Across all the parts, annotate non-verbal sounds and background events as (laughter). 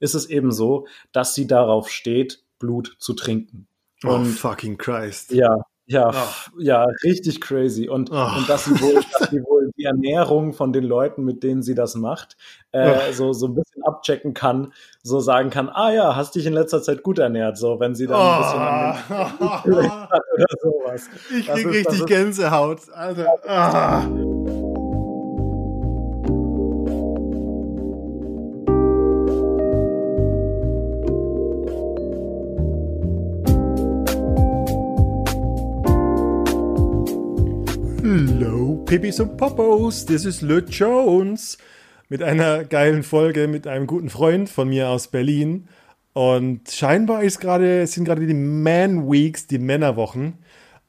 ist es eben so, dass sie darauf steht, Blut zu trinken. Oh, und, oh, fucking Christ. Ja, ja, oh. ja, richtig crazy. Und, oh. und dass, sie wohl, dass sie wohl die Ernährung von den Leuten, mit denen sie das macht, äh, so, so ein bisschen abchecken kann, so sagen kann, ah ja, hast dich in letzter Zeit gut ernährt, so wenn sie dann ein bisschen an den (laughs) oder sowas. Ich krieg ist, richtig Gänsehaut. Alter. Pipis und Popos, this is Le Jones mit einer geilen Folge mit einem guten Freund von mir aus Berlin. Und scheinbar ist grade, sind gerade die Man Weeks, die Männerwochen.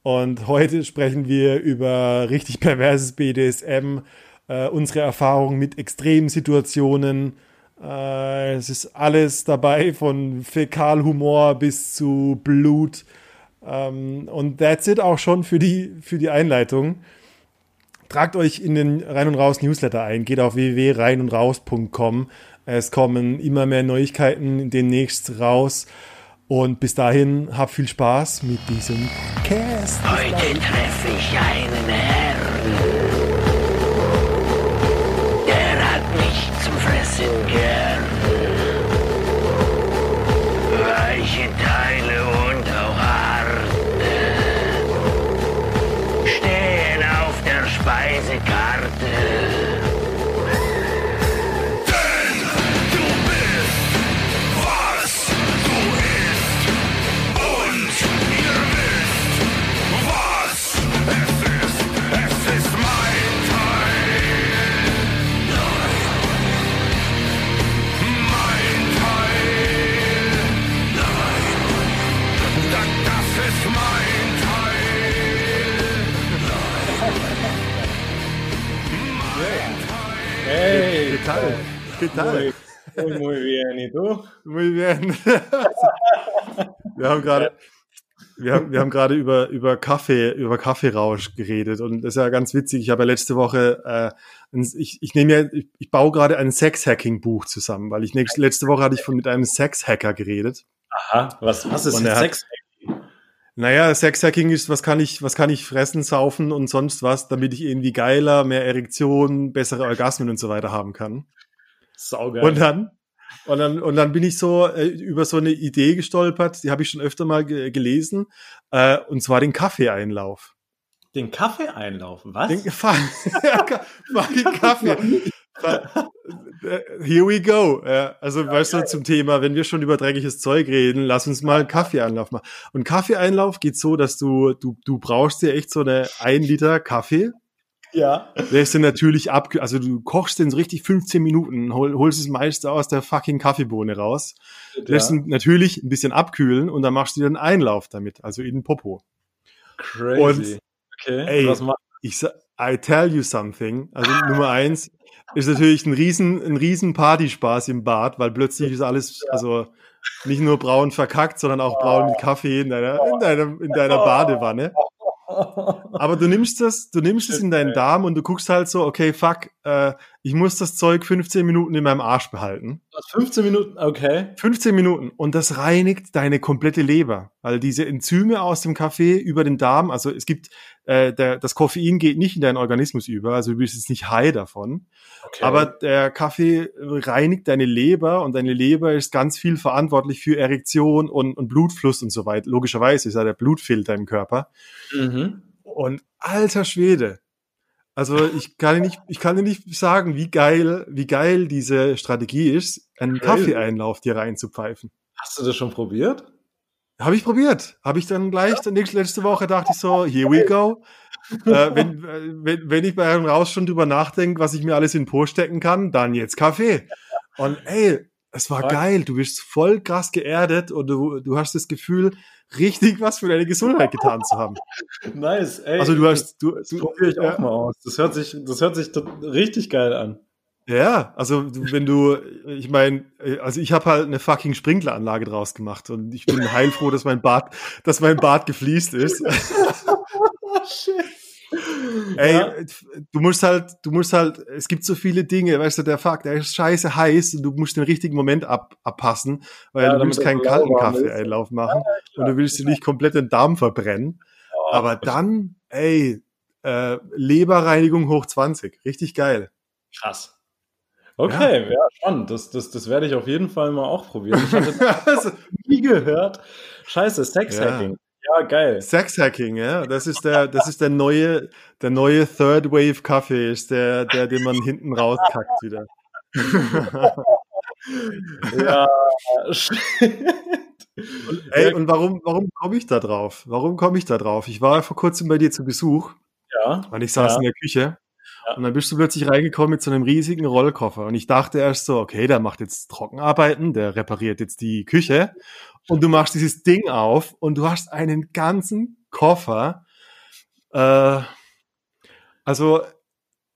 Und heute sprechen wir über richtig perverses BDSM, äh, unsere Erfahrungen mit extremen Situationen. Äh, es ist alles dabei, von Fäkalhumor bis zu Blut. Ähm, und that's it auch schon für die, für die Einleitung. Tragt euch in den Rein und Raus Newsletter ein, geht auf www.reinundraus.com. Es kommen immer mehr Neuigkeiten demnächst raus. Und bis dahin, habt viel Spaß mit diesem Podcast. Heute treffe ich einen tal? Muy, muy bien. ¿Y tú? Muy bien. (laughs) wir haben gerade wir haben, wir haben gerade über, über Kaffee, über Kaffeerausch geredet und das ist ja ganz witzig. Ich habe ja letzte Woche, äh, ich, ich nehme ja, ich, ich baue gerade ein Sex-Hacking-Buch zusammen, weil ich nächste, letzte Woche hatte ich von mit einem Sex-Hacker geredet. Aha, was, was ist Sex-Hacking? Naja, Sexhacking ist, was kann ich, was kann ich fressen, saufen und sonst was, damit ich irgendwie geiler, mehr Erektion, bessere Orgasmen und so weiter haben kann. Saugeil. Und dann, und dann, und dann bin ich so äh, über so eine Idee gestolpert, die habe ich schon öfter mal ge gelesen, äh, und zwar den Kaffeeeinlauf. Den Kaffeeeinlauf? Was? Den, (laughs) Kaffee. Here we go. Ja, also, ja, weißt du, zum Thema, wenn wir schon über dreckiges Zeug reden, lass uns mal einen Kaffeeeinlauf machen. Und Kaffeeeinlauf geht so, dass du, du, du brauchst dir echt so eine ein Liter Kaffee. Ja. Der ist dann natürlich ab, also du kochst den so richtig 15 Minuten, hol, holst es meist aus der fucking Kaffeebohne raus, ja. lässt ihn natürlich ein bisschen abkühlen und dann machst du dir einen Einlauf damit, also in den Popo. Crazy. Und, okay. Ey, was macht ich I tell you something. Also Nummer eins, ist natürlich ein riesen, ein riesen Partyspaß im Bad, weil plötzlich ist alles, also nicht nur braun verkackt, sondern auch braun mit Kaffee in deiner, in deiner, in deiner Badewanne. Aber du nimmst das, du nimmst es in deinen Darm und du guckst halt so, okay, fuck, äh, ich muss das Zeug 15 Minuten in meinem Arsch behalten. 15 Minuten, okay. 15 Minuten. Und das reinigt deine komplette Leber. Weil diese Enzyme aus dem Kaffee über den Darm, also es gibt, äh, der, das Koffein geht nicht in deinen Organismus über, also du bist jetzt nicht high davon. Okay. Aber der Kaffee reinigt deine Leber und deine Leber ist ganz viel verantwortlich für Erektion und, und Blutfluss und so weiter. Logischerweise ist ja der Blutfilter im Körper. Mhm. Und alter Schwede, also ich kann nicht, ich kann dir nicht sagen, wie geil, wie geil diese Strategie ist, einen. Kaffeeeinlauf dir reinzupfeifen. Hast du das schon probiert? Habe ich probiert. Habe ich dann gleich, ja. nächste, letzte Woche dachte ich so, here we go. äh, wenn, (laughs) wenn, wenn ich bei einem Raus schon drüber nachdenke, was ich mir alles in den Po stecken kann, dann jetzt Kaffee. Und ey, es war geil. Du bist voll krass geerdet und du, du hast das Gefühl, richtig was für deine Gesundheit getan zu haben. Nice, ey. Also du hast, du, das probiere ich auch mal aus. Das hört sich, das hört sich richtig geil an. Ja, also wenn du, ich meine, also ich habe halt eine fucking Sprinkleranlage draus gemacht und ich bin heilfroh, dass mein Bad, dass mein Bad gefliest ist. (laughs) Shit. Ey, ja. du musst halt, du musst halt, es gibt so viele Dinge, weißt du, der Fakt, der ist scheiße heiß und du musst den richtigen Moment ab, abpassen, weil ja, du willst keinen kalten Kaffee-Einlauf machen ja, und du willst dir nicht komplett den Darm verbrennen. Aber dann, ey, äh, Leberreinigung hoch 20, richtig geil. Krass. Okay, ja, spannend. Das, das, das werde ich auf jeden Fall mal auch probieren. Ich hatte (laughs) nie gehört. Scheiße, Sexhacking. Ja, geil. Sexhacking, ja. Das ist der, das ist der neue, der neue Third Wave Kaffee, ist der, der, den man hinten rauskackt wieder. (laughs) ja, und, ey, und warum, warum komme ich da drauf? Warum komme ich da drauf? Ich war vor kurzem bei dir zu Besuch. Ja. Und ich saß ja. in der Küche. Ja. Und dann bist du plötzlich reingekommen mit so einem riesigen Rollkoffer. Und ich dachte erst so, okay, der macht jetzt Trockenarbeiten, der repariert jetzt die Küche und du machst dieses Ding auf und du hast einen ganzen Koffer. Äh, also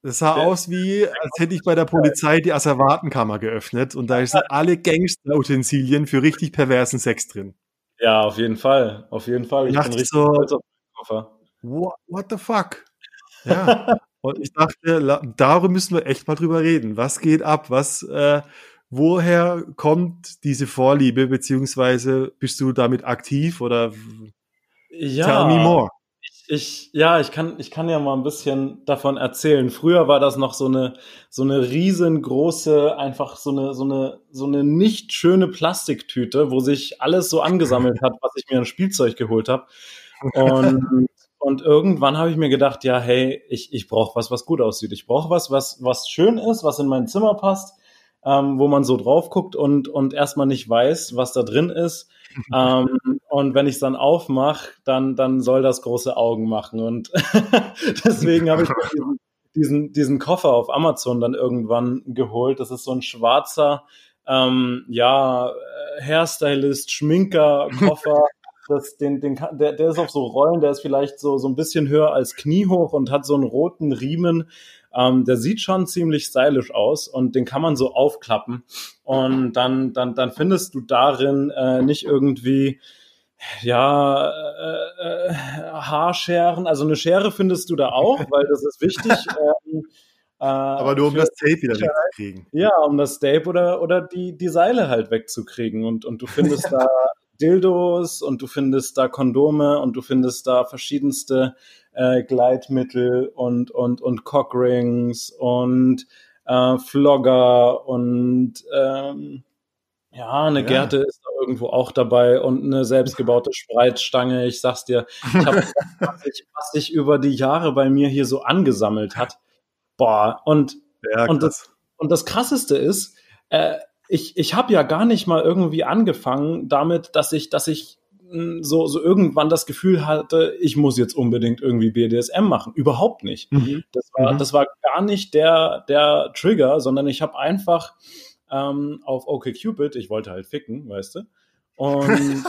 das sah aus wie, als hätte ich bei der Polizei die Asservatenkammer geöffnet und da sind alle Gangster-Utensilien für richtig perversen Sex drin. Ja, auf jeden Fall. Auf jeden Fall. Ich, ich bin richtig so, stolz auf den Koffer. What, what the fuck? (laughs) Ja. Und ich dachte, darüber müssen wir echt mal drüber reden. Was geht ab? Was, äh, woher kommt diese Vorliebe, beziehungsweise bist du damit aktiv oder ja, tell me more? Ich, ich, ja, ich kann, ich kann ja mal ein bisschen davon erzählen. Früher war das noch so eine, so eine riesengroße, einfach so eine, so eine, so eine nicht schöne Plastiktüte, wo sich alles so angesammelt hat, was ich mir an Spielzeug geholt habe. Und, (laughs) und irgendwann habe ich mir gedacht, ja, hey, ich, ich brauche was, was gut aussieht. Ich brauche was, was, was schön ist, was in mein Zimmer passt ähm, wo man so drauf guckt und, und erstmal nicht weiß, was da drin ist. (laughs) ähm, und wenn ich es dann aufmache, dann, dann soll das große Augen machen. Und (laughs) deswegen habe ich diesen, diesen, diesen Koffer auf Amazon dann irgendwann geholt. Das ist so ein schwarzer, ähm, ja, Hairstylist, Schminker, Koffer. (laughs) Das, den, den, der, der ist auf so Rollen, der ist vielleicht so, so ein bisschen höher als kniehoch und hat so einen roten Riemen, ähm, der sieht schon ziemlich stylisch aus und den kann man so aufklappen. Und dann, dann, dann findest du darin äh, nicht irgendwie ja, äh, äh, Haarscheren, also eine Schere findest du da auch, weil das ist wichtig. (laughs) ähm, äh, Aber nur um das Tape wieder wegzukriegen. Ja, um das Tape oder, oder die, die Seile halt wegzukriegen. Und, und du findest (laughs) da Dildos und du findest da Kondome und du findest da verschiedenste äh, Gleitmittel und, und, und Cockrings und äh, Flogger und ähm, ja, eine ja. Gerte ist da irgendwo auch dabei und eine selbstgebaute Spreizstange. Ich sag's dir, ich hab, (laughs) was, sich, was sich über die Jahre bei mir hier so angesammelt hat. Boah, und, ja, und, das, und das Krasseste ist, äh, ich, ich habe ja gar nicht mal irgendwie angefangen damit, dass ich, dass ich so, so irgendwann das Gefühl hatte, ich muss jetzt unbedingt irgendwie BDSM machen. Überhaupt nicht. Mhm. Das, war, mhm. das war gar nicht der, der Trigger, sondern ich habe einfach ähm, auf OkCupid, ich wollte halt ficken, weißt du. Und, (laughs)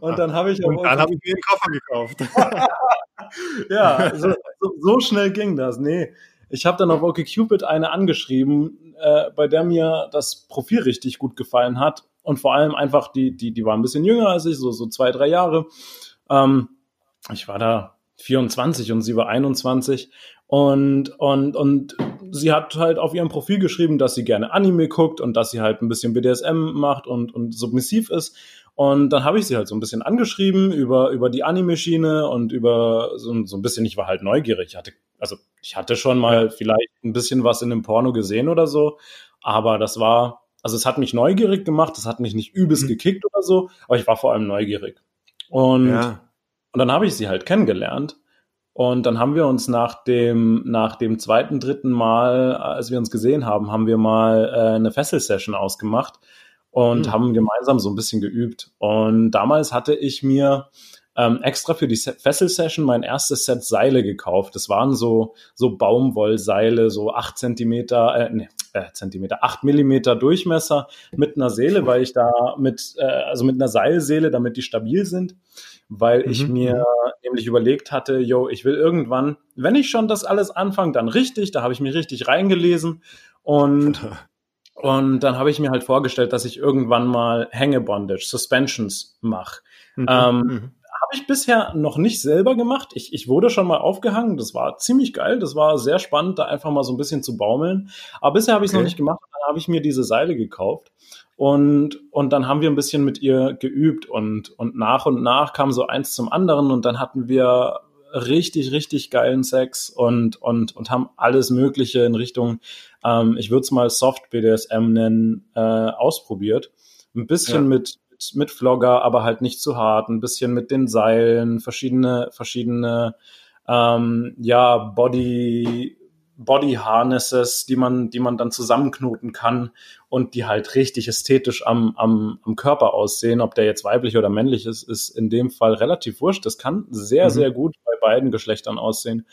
und dann habe ich. Und dann habe ich mir den Koffer gekauft. (laughs) ja, so, so, so, schnell ging das. Nee. Ich habe dann auf OkCupid eine angeschrieben, äh, bei der mir das Profil richtig gut gefallen hat und vor allem einfach, die, die, die war ein bisschen jünger als ich, so, so zwei, drei Jahre. Ähm, ich war da 24 und sie war 21 und, und, und sie hat halt auf ihrem Profil geschrieben, dass sie gerne Anime guckt und dass sie halt ein bisschen BDSM macht und, und submissiv ist. Und dann habe ich sie halt so ein bisschen angeschrieben über, über die Anime-Schiene und über so, so ein bisschen, ich war halt neugierig. Ich hatte, also ich hatte schon mal vielleicht ein bisschen was in einem Porno gesehen oder so, aber das war, also es hat mich neugierig gemacht, es hat mich nicht übelst mhm. gekickt oder so, aber ich war vor allem neugierig. Und, ja. und dann habe ich sie halt kennengelernt. Und dann haben wir uns nach dem, nach dem zweiten, dritten Mal, als wir uns gesehen haben, haben wir mal äh, eine Fessel-Session ausgemacht und mhm. haben gemeinsam so ein bisschen geübt. Und damals hatte ich mir ähm, extra für die Fessel-Session mein erstes Set Seile gekauft. Das waren so, so Baumwollseile, so acht Zentimeter, äh, nee, äh, Zentimeter, acht Millimeter Durchmesser mit einer Seele, weil ich da mit, äh, also mit einer Seilseele, damit die stabil sind, weil mhm. ich mir nämlich überlegt hatte, yo, ich will irgendwann, wenn ich schon das alles anfange, dann richtig, da habe ich mich richtig reingelesen und (laughs) Und dann habe ich mir halt vorgestellt, dass ich irgendwann mal Hängebondage, Suspensions mache. Mhm. Ähm, mhm habe ich bisher noch nicht selber gemacht. Ich, ich wurde schon mal aufgehangen. Das war ziemlich geil. Das war sehr spannend, da einfach mal so ein bisschen zu baumeln. Aber bisher habe ich es okay. noch nicht gemacht. Dann habe ich mir diese Seile gekauft. Und, und dann haben wir ein bisschen mit ihr geübt und, und nach und nach kam so eins zum anderen und dann hatten wir richtig, richtig geilen Sex und, und, und haben alles Mögliche in Richtung, ähm, ich würde es mal Soft BDSM nennen, äh, ausprobiert. Ein bisschen ja. mit, mit, mit Vlogger, aber halt nicht zu hart, ein bisschen mit den Seilen, verschiedene, verschiedene ähm, ja, Body, Body Harnesses, die man, die man dann zusammenknoten kann und die halt richtig ästhetisch am, am, am Körper aussehen. Ob der jetzt weiblich oder männlich ist, ist in dem Fall relativ wurscht. Das kann sehr, mhm. sehr gut bei beiden Geschlechtern aussehen.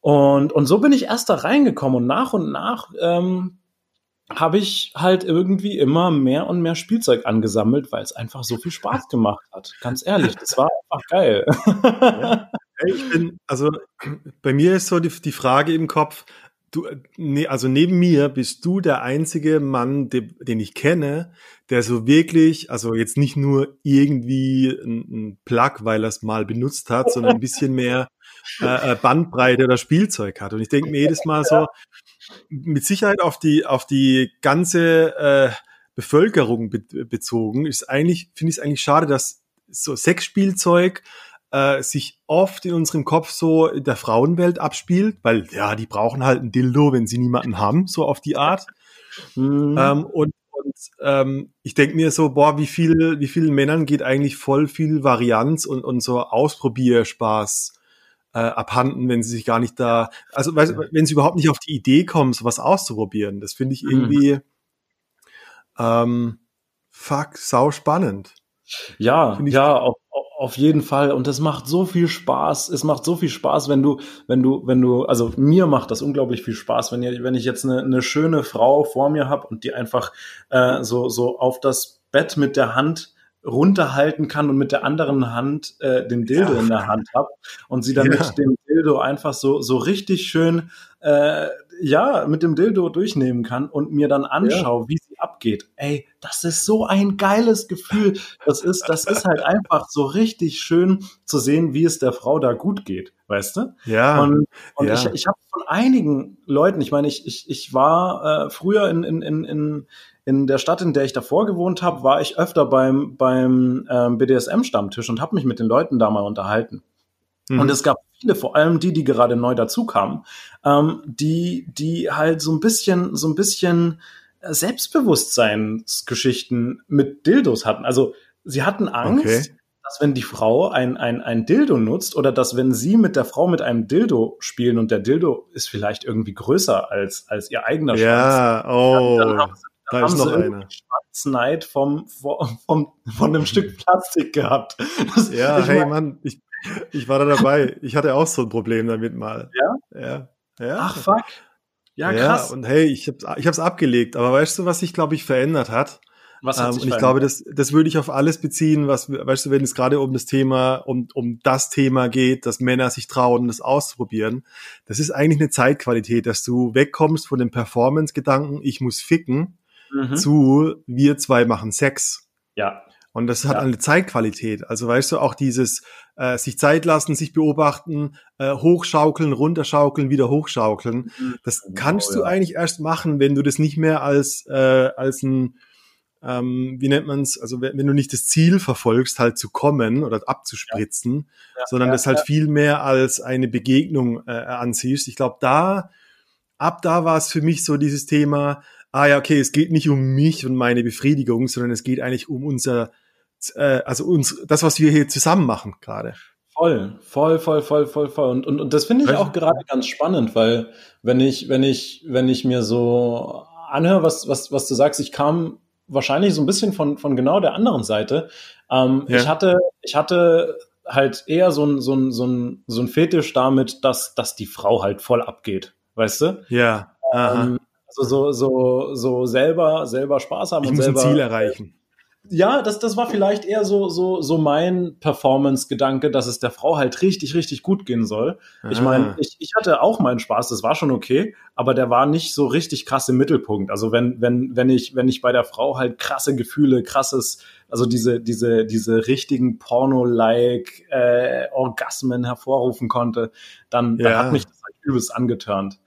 Und, und so bin ich erst da reingekommen und nach und nach ähm, habe ich halt irgendwie immer mehr und mehr Spielzeug angesammelt, weil es einfach so viel Spaß gemacht hat. Ganz ehrlich, das war einfach geil. Ja. (laughs) Ich bin, also bei mir ist so die, die Frage im Kopf, du, ne, also neben mir bist du der einzige Mann, de, den ich kenne, der so wirklich, also jetzt nicht nur irgendwie ein, ein Plug, weil er es mal benutzt hat, sondern ein bisschen mehr (laughs) äh, äh, Bandbreite oder Spielzeug hat. Und ich denke mir jedes Mal so, mit Sicherheit auf die, auf die ganze äh, Bevölkerung be bezogen, ist eigentlich, finde ich es eigentlich schade, dass so Sexspielzeug äh, sich oft in unserem Kopf so in der Frauenwelt abspielt, weil ja, die brauchen halt ein Dildo, wenn sie niemanden haben, so auf die Art. Mhm. Ähm, und und ähm, ich denke mir so, boah, wie viel, wie vielen Männern geht eigentlich voll viel Varianz und, und so Ausprobierspaß äh, abhanden, wenn sie sich gar nicht da, also weißt, wenn sie überhaupt nicht auf die Idee kommen, sowas auszuprobieren. Das finde ich mhm. irgendwie mhm. ähm, fuck, sau spannend. Ja, ja, auf, auf jeden Fall. Und es macht so viel Spaß. Es macht so viel Spaß, wenn du, wenn du, wenn du, also mir macht das unglaublich viel Spaß, wenn, ihr, wenn ich jetzt eine, eine schöne Frau vor mir habe und die einfach äh, so, so auf das Bett mit der Hand runterhalten kann und mit der anderen Hand äh, den Dildo ja. in der Hand habe und sie dann ja. mit dem Dildo einfach so so richtig schön äh, ja mit dem Dildo durchnehmen kann und mir dann anschaue, ja. wie sie abgeht. Ey, das ist so ein geiles Gefühl. Das ist das ist halt einfach so richtig schön zu sehen, wie es der Frau da gut geht, weißt du? Ja. Und, und ich ich habe von einigen Leuten, ich meine, ich ich ich war äh, früher in in in in in der Stadt, in der ich davor gewohnt habe, war ich öfter beim, beim ähm, BDSM-Stammtisch und habe mich mit den Leuten da mal unterhalten. Mhm. Und es gab viele, vor allem die, die gerade neu dazukamen, ähm, die, die halt so ein bisschen, so ein bisschen Selbstbewusstseinsgeschichten mit Dildos hatten. Also sie hatten Angst, okay. dass wenn die Frau ein, ein, ein Dildo nutzt oder dass wenn sie mit der Frau mit einem Dildo spielen und der Dildo ist vielleicht irgendwie größer als, als ihr eigener ja, Schwanz, oh. dann, dann haben sie da haben ist noch eine. Schwanzneid vom, vom, vom, von einem Stück Plastik gehabt. Das, ja, hey mein, Mann, ich, ich war da dabei. Ich hatte auch so ein Problem damit mal. Ja? Ja. ja. Ach, fuck. Ja, krass. Ja, und hey, ich hab's, ich hab's abgelegt. Aber weißt du, was sich, glaube ich, verändert hat? Was hat ähm, sich und ich glaube, das, das würde ich auf alles beziehen, was, weißt du, wenn es gerade um das Thema, um, um das Thema geht, dass Männer sich trauen, das auszuprobieren. Das ist eigentlich eine Zeitqualität, dass du wegkommst von dem Performance-Gedanken, ich muss ficken, mhm. zu wir zwei machen Sex. Ja. Und das hat ja. eine Zeitqualität. Also weißt du, auch dieses äh, sich Zeit lassen, sich beobachten, äh, hochschaukeln, runterschaukeln, wieder hochschaukeln. Mhm. Das genau, kannst du ja. eigentlich erst machen, wenn du das nicht mehr als, äh, als ein, ähm, wie nennt man es, also wenn, wenn, du nicht das Ziel verfolgst, halt zu kommen oder abzuspritzen, ja. sondern das halt viel mehr als eine Begegnung äh, ansiehst. Ich glaube, da, ab da war es für mich so dieses Thema, ah ja, okay, es geht nicht um mich und meine Befriedigung, sondern es geht eigentlich um unser, äh, also uns, das, was wir hier zusammen machen gerade. Voll, voll, voll, voll, voll, voll. Und, und, und das finde ich auch gerade ganz spannend, weil wenn ich, wenn ich, wenn ich mir so anhöre, was, was, was du sagst, ich kam wahrscheinlich so ein bisschen von, von genau der anderen Seite. Ähm, ja. Ich hatte, ich hatte halt eher so ein, so ein, so ein, so ein Fetisch damit, dass, dass die Frau halt voll abgeht, weißt du? Ja. Ähm, so, so, so, so selber, selber Spaß haben ich und muss selber ein Ziel erreichen. Ja, das, das war vielleicht eher so, so, so mein Performance-Gedanke, dass es der Frau halt richtig, richtig gut gehen soll. Ah. Ich meine, ich, ich hatte auch meinen Spaß, das war schon okay, aber der war nicht so richtig krass im Mittelpunkt. Also wenn, wenn, wenn ich, wenn ich bei der Frau halt krasse Gefühle, krasses, also diese, diese, diese richtigen Porno-like äh, Orgasmen hervorrufen konnte, dann, ja. dann hat mich das halt übelst angeturnt.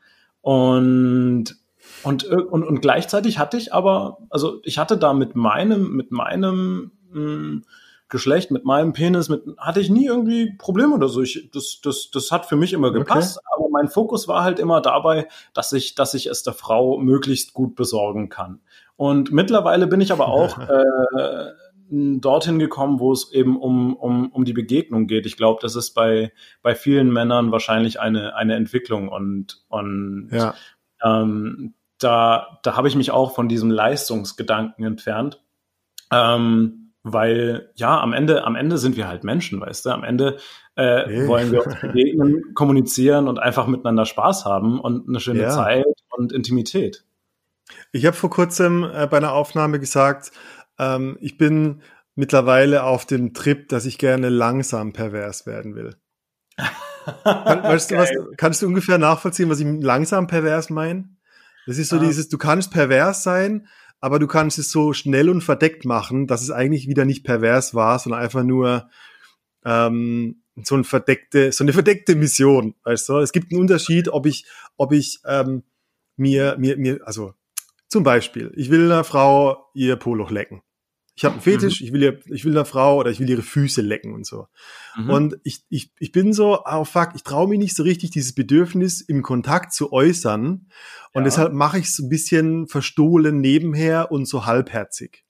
Und und, und, und gleichzeitig hatte ich aber, also ich hatte da mit meinem, mit meinem mh, hm, Geschlecht, mit meinem Penis, mit, hatte ich nie irgendwie Probleme oder so. Ich, das, das, das hat für mich immer gepasst, okay. aber mein Fokus war halt immer dabei, dass ich, dass ich es der Frau möglichst gut besorgen kann. Und mittlerweile bin ich aber (laughs) auch äh, dorthin gekommen, wo es eben um, um, um die Begegnung geht. Ich glaube, das ist bei, bei vielen Männern wahrscheinlich eine, eine Entwicklung und, und ja. ähm, da, da habe ich mich auch von diesem Leistungsgedanken entfernt. Ähm, weil ja, am Ende, am Ende sind wir halt Menschen, weißt du? Am Ende äh, hey. wollen wir uns (laughs) begegnen, kommunizieren und einfach miteinander Spaß haben und eine schöne ja. Zeit und Intimität. Ich habe vor kurzem äh, bei einer Aufnahme gesagt, ähm, ich bin mittlerweile auf dem Trip, dass ich gerne langsam pervers werden will. (laughs) Kann, weißt du, was, kannst du ungefähr nachvollziehen, was ich langsam pervers meine? Das ist so ah. dieses, du kannst pervers sein, aber du kannst es so schnell und verdeckt machen, dass es eigentlich wieder nicht pervers war, sondern einfach nur ähm, so, ein verdeckte, so eine verdeckte Mission. Weißt du? Es gibt einen Unterschied, ob ich, ob ich ähm, mir, mir, mir, also zum Beispiel, ich will einer Frau ihr Poloch lecken. Ich habe einen Fetisch, mhm. ich will ihr, ich will einer Frau oder ich will ihre Füße lecken und so. Mhm. Und ich, ich, ich bin so, oh fuck, ich traue mich nicht so richtig, dieses Bedürfnis im Kontakt zu äußern. Und ja. deshalb mache ich es ein bisschen verstohlen nebenher und so halbherzig.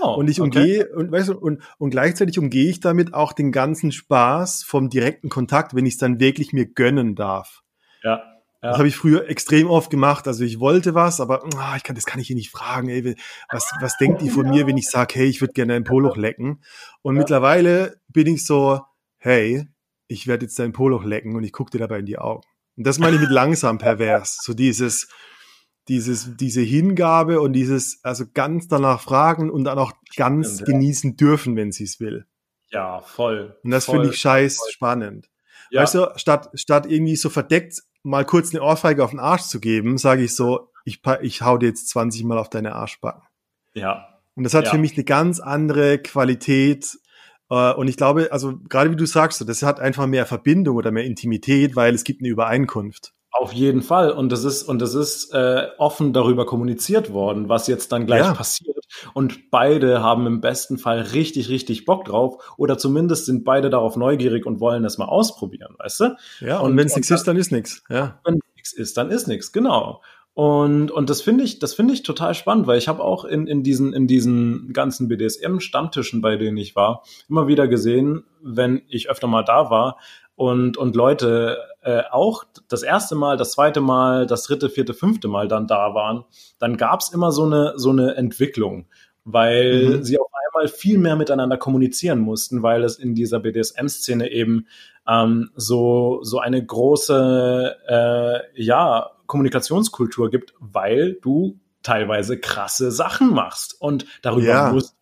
Oh, und ich umgehe, okay. und, weißt du, und, und gleichzeitig umgehe ich damit auch den ganzen Spaß vom direkten Kontakt, wenn ich es dann wirklich mir gönnen darf. Ja. Ja. Das habe ich früher extrem oft gemacht. Also ich wollte was, aber oh, ich kann, das kann ich hier nicht fragen. Ey. Was, was denkt die von mir, wenn ich sage, hey, ich würde gerne ein Poloch lecken? Und ja. mittlerweile bin ich so, hey, ich werde jetzt dein Poloch lecken und ich gucke dir dabei in die Augen. Und das meine ich mit langsam pervers. So dieses, dieses, diese Hingabe und dieses, also ganz danach fragen und dann auch ganz Stimmt, genießen dürfen, wenn sie es will. Ja, voll. Und das finde ich scheiß voll. spannend. Ja. Weißt du, statt, statt irgendwie so verdeckt mal kurz eine Ohrfeige auf den Arsch zu geben, sage ich so, ich, ich hau dir jetzt 20 Mal auf deine Arschbacken. Ja. Und das hat ja. für mich eine ganz andere Qualität. Äh, und ich glaube, also gerade wie du sagst, das hat einfach mehr Verbindung oder mehr Intimität, weil es gibt eine Übereinkunft. Auf jeden Fall. Und das ist, und das ist äh, offen darüber kommuniziert worden, was jetzt dann gleich ja. passiert. Und beide haben im besten Fall richtig, richtig Bock drauf. Oder zumindest sind beide darauf neugierig und wollen es mal ausprobieren, weißt du? Ja, und, und wenn es nichts ist, dann ist nichts. Ja. Wenn nichts ist, dann ist nichts, genau. Und, und das finde ich, das finde ich total spannend, weil ich habe auch in, in diesen, in diesen ganzen BDSM-Stammtischen, bei denen ich war, immer wieder gesehen, wenn ich öfter mal da war, und, und Leute äh, auch das erste Mal, das zweite Mal, das dritte, vierte, fünfte Mal dann da waren, dann gab's immer so eine, so eine Entwicklung, weil mhm. sie auf einmal viel mehr miteinander kommunizieren mussten, weil es in dieser BDSM-Szene eben ähm, so, so eine große äh, ja, Kommunikationskultur gibt, weil du teilweise krasse Sachen machst und darüber ja. musst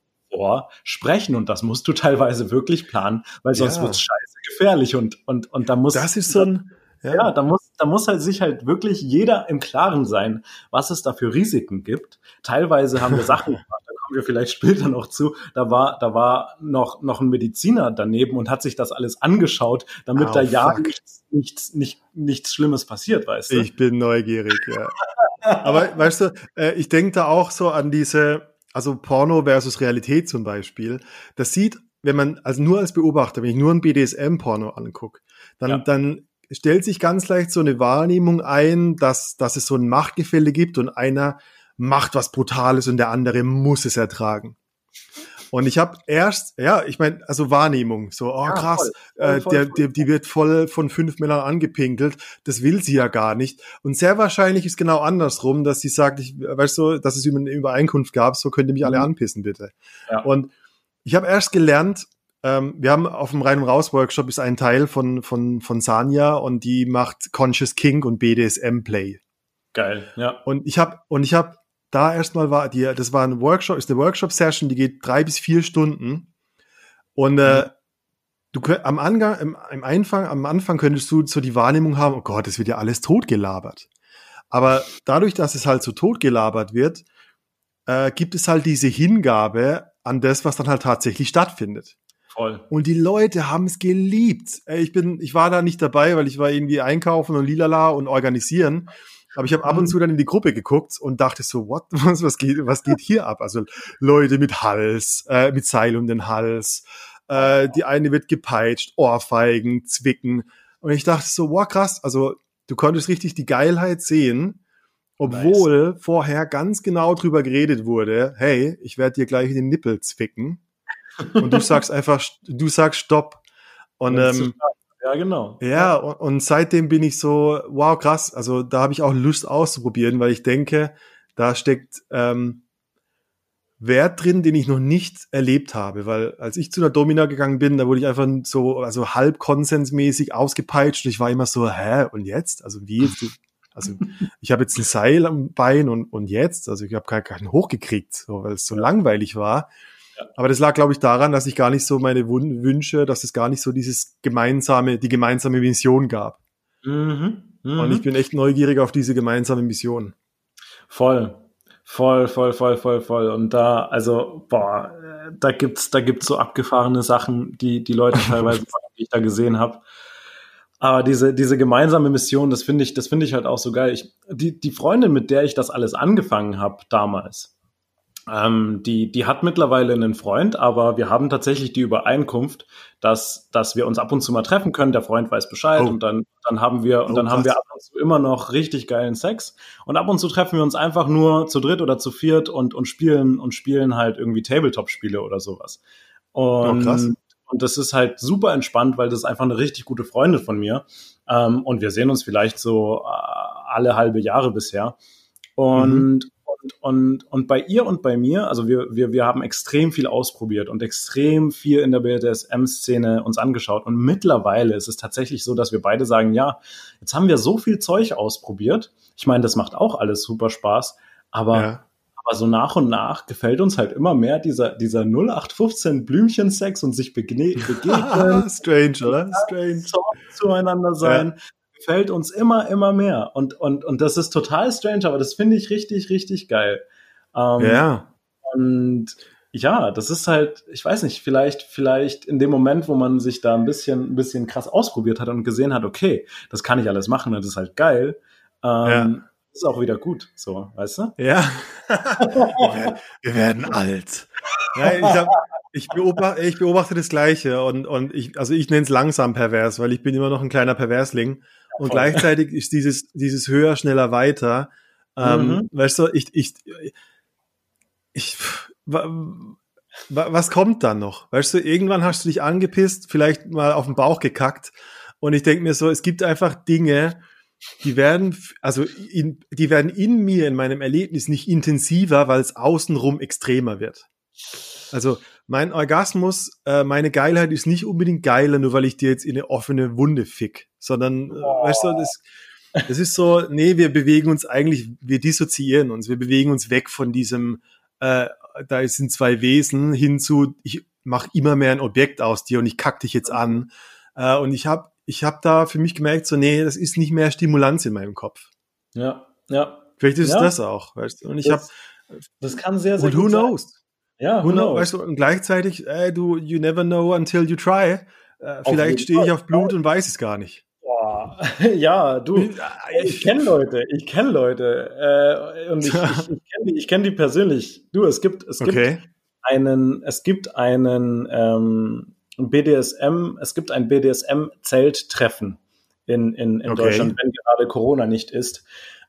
sprechen und das musst du teilweise wirklich planen, weil sonst ja. wird's scheiße gefährlich und und und da muss das ist so ein ja. ja, da muss, da muss halt sich halt wirklich jeder im Klaren sein, was es da für Risiken gibt. Teilweise haben wir Sachen (laughs) gemacht, da kommen wir vielleicht später noch zu. Da war, da war noch, noch ein Mediziner daneben und hat sich das alles angeschaut, damit oh, da ja nichts, nichts, nicht, nichts Schlimmes passiert, weißt du? Ich bin neugierig, ja. Aber weißt du, äh, ich denke da auch so an diese, also Porno versus Realität zum Beispiel, das sieht, wenn man, also nur als Beobachter, wenn ich nur ein BDSM-Porno angucke, dann, ja. dann stellt sich ganz leicht so eine Wahrnehmung ein, dass, dass es so ein Machtgefälle gibt und einer macht was Brutales und der andere muss es ertragen. Und ich habe erst, ja, ich meine, also Wahrnehmung, so, oh ja, krass, voll, voll, äh, voll, der, der, die wird voll von fünf Männern angepinkelt, das will sie ja gar nicht. Und sehr wahrscheinlich ist genau andersrum, dass sie sagt, ich, weißt du, dass es eine Übereinkunft gab, so könnt ihr mich alle mhm. anpissen, bitte. Ja. Und ich habe erst gelernt, ähm, wir haben auf dem Rein- und Raus-Workshop ist ein Teil von, von, von Sanja und die macht Conscious King und BDSM-Play. Geil, ja. Und ich habe und ich habe da erstmal war, die, das war ein Workshop, ist eine Workshop-Session, die geht drei bis vier Stunden. Und äh, du am Anfang, im, im Anfang, am Anfang könntest du so die Wahrnehmung haben, oh Gott, es wird ja alles totgelabert. Aber dadurch, dass es halt so totgelabert wird, äh, gibt es halt diese Hingabe an das, was dann halt tatsächlich stattfindet. Voll. Und die Leute haben es geliebt. Ich bin, ich war da nicht dabei, weil ich war irgendwie einkaufen und lilala und organisieren. Aber ich habe ab und mhm. zu dann in die Gruppe geguckt und dachte so, what, (laughs) was, was geht, was geht hier ab? Also Leute mit Hals, äh, mit Seil um den Hals. Äh, die eine wird gepeitscht, Ohrfeigen, Zwicken. Und ich dachte so, wow, krass. Also du konntest richtig die Geilheit sehen, obwohl nice. vorher ganz genau drüber geredet wurde, hey, ich werde dir gleich in den Nippel zwicken. Und du (laughs) sagst einfach, du sagst Stopp. Und ähm, ja, genau. Ja, und, und seitdem bin ich so, wow, krass. Also da habe ich auch Lust auszuprobieren, weil ich denke, da steckt ähm, Wert drin, den ich noch nicht erlebt habe. Weil als ich zu einer Domina gegangen bin, da wurde ich einfach so, also halb konsensmäßig ausgepeitscht. Und ich war immer so, hä, und jetzt? Also wie jetzt? Also ich habe jetzt ein Seil am Bein und, und jetzt? Also ich habe gar keinen hochgekriegt, so, weil es so langweilig war. Aber das lag, glaube ich, daran, dass ich gar nicht so meine Wünsche, dass es gar nicht so dieses gemeinsame, die gemeinsame Mission gab. Mhm. Mhm. Und ich bin echt neugierig auf diese gemeinsame Mission. Voll. Voll, voll, voll, voll, voll. Und da, also, boah, da gibt's, da gibt's so abgefahrene Sachen, die die Leute (laughs) teilweise, die ich da gesehen habe. Aber diese, diese gemeinsame Mission, das finde ich, das finde ich halt auch so geil. Ich, die, die Freundin, mit der ich das alles angefangen habe damals, ähm, die, die hat mittlerweile einen Freund, aber wir haben tatsächlich die Übereinkunft, dass, dass wir uns ab und zu mal treffen können. Der Freund weiß Bescheid oh. und dann, dann haben wir, und oh, dann haben wir ab und zu immer noch richtig geilen Sex. Und ab und zu treffen wir uns einfach nur zu dritt oder zu viert und, und spielen und spielen halt irgendwie Tabletop-Spiele oder sowas. Und, oh, krass. Und das ist halt super entspannt, weil das ist einfach eine richtig gute Freundin von mir. Ähm, und wir sehen uns vielleicht so äh, alle halbe Jahre bisher. Und, mhm. Und, und, und bei ihr und bei mir, also wir, wir, wir haben extrem viel ausprobiert und extrem viel in der BDSM-Szene uns angeschaut. Und mittlerweile ist es tatsächlich so, dass wir beide sagen, ja, jetzt haben wir so viel Zeug ausprobiert. Ich meine, das macht auch alles super Spaß, aber ja. Aber so nach und nach gefällt uns halt immer mehr dieser, dieser 0815 Blümchensex und sich (laughs) begegnen. Strange, oder? Strange. Zueinander sein. Ja gefällt uns immer, immer mehr. Und, und, und das ist total strange, aber das finde ich richtig, richtig geil. Ähm, ja. Und ja, das ist halt, ich weiß nicht, vielleicht, vielleicht in dem Moment, wo man sich da ein bisschen, ein bisschen krass ausprobiert hat und gesehen hat, okay, das kann ich alles machen, das ist halt geil. Ähm, ja. Ist auch wieder gut, so, weißt du? Ja. wir, werden, wir, werden, alt. Ja, ich, hab, ich, beobachte, ich beobachte das Gleiche und, und ich, also ich nenne es langsam pervers, weil ich bin immer noch ein kleiner Perversling. Und Voll. gleichzeitig ist dieses, dieses höher, schneller, weiter. Ähm, mhm. Weißt du, ich, ich, ich, was kommt dann noch? Weißt du, irgendwann hast du dich angepisst, vielleicht mal auf den Bauch gekackt. Und ich denke mir so, es gibt einfach Dinge, die werden, also in, die werden in mir, in meinem Erlebnis nicht intensiver, weil es außenrum extremer wird. Also mein Orgasmus, äh, meine Geilheit ist nicht unbedingt geiler, nur weil ich dir jetzt in eine offene Wunde fick, sondern, äh, weißt du, das, das ist so, nee, wir bewegen uns eigentlich, wir dissoziieren uns, wir bewegen uns weg von diesem, äh, da sind zwei Wesen hinzu, ich mach immer mehr ein Objekt aus dir und ich kack dich jetzt an. Äh, und ich habe ich hab da für mich gemerkt, so, nee, das ist nicht mehr Stimulanz in meinem Kopf. Ja, ja. Vielleicht ist ja. es das auch, weißt du. Und ich habe das kann sehr, sehr und gut who knows? Sein. Ja, who knows? Weißt du, und gleichzeitig, äh, du, you never know until you try. Äh, vielleicht stehe ich auf Blut und weiß es gar nicht. Boah. (laughs) Ja, du, ich kenne Leute, ich kenne Leute äh, und ich, ich, ich kenne die, kenn die persönlich. Du, es gibt, es okay. gibt einen, es gibt einen ähm, BDSM, es gibt ein BDSM-Zelttreffen in, in, in okay. Deutschland, wenn gerade Corona nicht ist.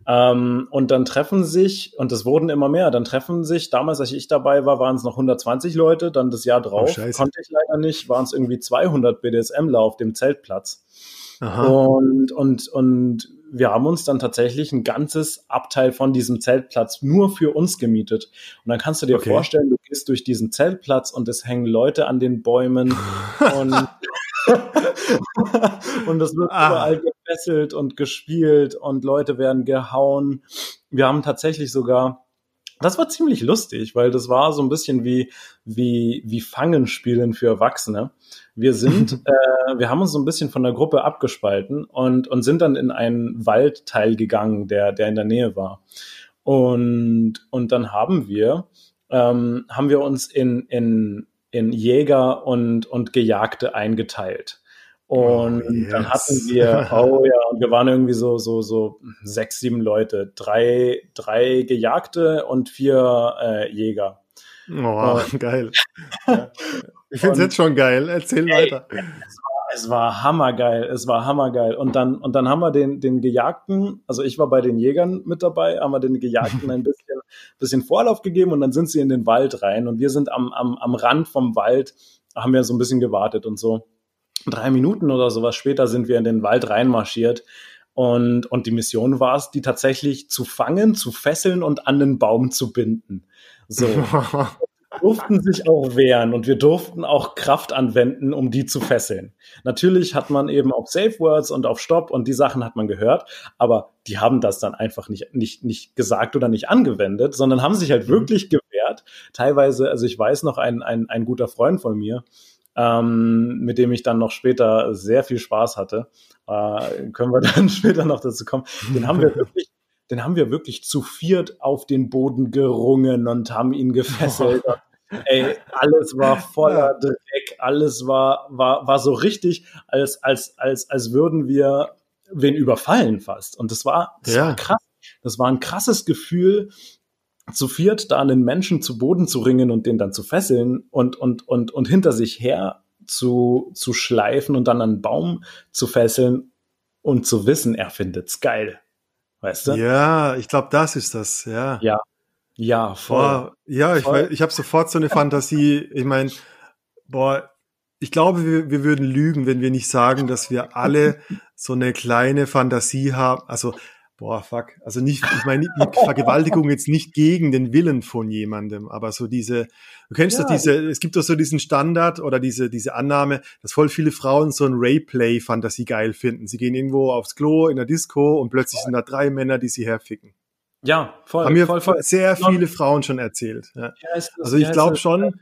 Ähm, und dann treffen sich, und es wurden immer mehr, dann treffen sich, damals, als ich dabei war, waren es noch 120 Leute, dann das Jahr drauf, oh, konnte ich leider nicht, waren es irgendwie 200 BDSMler auf dem Zeltplatz. Aha. Und, und, und wir haben uns dann tatsächlich ein ganzes Abteil von diesem Zeltplatz nur für uns gemietet. Und dann kannst du dir okay. vorstellen, du gehst durch diesen Zeltplatz und es hängen Leute an den Bäumen (laughs) und, (laughs) und es wird ah. überall gefesselt und gespielt und Leute werden gehauen. Wir haben tatsächlich sogar das war ziemlich lustig, weil das war so ein bisschen wie, wie, wie Fangenspielen für Erwachsene. Wir sind, (laughs) äh, wir haben uns so ein bisschen von der Gruppe abgespalten und, und sind dann in einen Waldteil gegangen, der, der in der Nähe war. Und, und dann haben wir, ähm, haben wir uns in, in, in Jäger und, und Gejagte eingeteilt. Und oh, yes. dann hatten (laughs) wir, oh ja, und wir waren irgendwie so, so, so sechs, sieben Leute, drei, drei Gejagte und vier äh, Jäger. Oh, und, (laughs) geil. ja. Ich finde es jetzt schon geil. Erzähl ey, weiter. Es war, es war hammergeil. Es war hammergeil. Und dann, und dann haben wir den, den Gejagten, also ich war bei den Jägern mit dabei, haben wir den Gejagten ein (laughs) bisschen, bisschen Vorlauf gegeben und dann sind sie in den Wald rein und wir sind am, am, am Rand vom Wald, haben wir so ein bisschen gewartet und so drei Minuten oder sowas später sind wir in den Wald reinmarschiert. Und, und die Mission war es, die tatsächlich zu fangen, zu fesseln und an den Baum zu binden. So. (laughs) durften sich auch wehren und wir durften auch Kraft anwenden, um die zu fesseln. Natürlich hat man eben auf Safe Words und auf Stopp und die Sachen hat man gehört, aber die haben das dann einfach nicht, nicht, nicht gesagt oder nicht angewendet, sondern haben sich halt mhm. wirklich gewehrt. Teilweise, also ich weiß noch, ein, ein, ein guter Freund von mir, ähm, mit dem ich dann noch später sehr viel Spaß hatte. Äh, können wir (laughs) dann später noch dazu kommen. Den haben wir (laughs) wirklich, den haben wir wirklich zu viert auf den Boden gerungen und haben ihn gefesselt. Oh. Ey, alles war voller Dreck, alles war, war, war so richtig, als, als, als, als würden wir wen überfallen fast. Und das war, das ja. war krass. Das war ein krasses Gefühl, zu viert da einen Menschen zu Boden zu ringen und den dann zu fesseln und, und, und, und hinter sich her zu, zu schleifen und dann einen Baum zu fesseln und zu wissen, er findet's geil. Weißt du? Ja, ich glaube, das ist das, ja. Ja. Ja, voll. Boah, ja, voll. ich, ich habe sofort so eine Fantasie. Ich meine, boah, ich glaube, wir, wir würden lügen, wenn wir nicht sagen, dass wir alle so eine kleine Fantasie haben. Also Boah, fuck. Also nicht, ich meine, die (laughs) Vergewaltigung jetzt nicht gegen den Willen von jemandem, aber so diese, du kennst ja, doch diese, es gibt doch so diesen Standard oder diese, diese Annahme, dass voll viele Frauen so ein Rayplay-Fantasie geil finden. Sie gehen irgendwo aufs Klo in der Disco und plötzlich sind da drei Männer, die sie herficken. Ja, voll. Haben mir voll, voll. sehr viele Frauen schon erzählt. Ja. also ich glaube schon,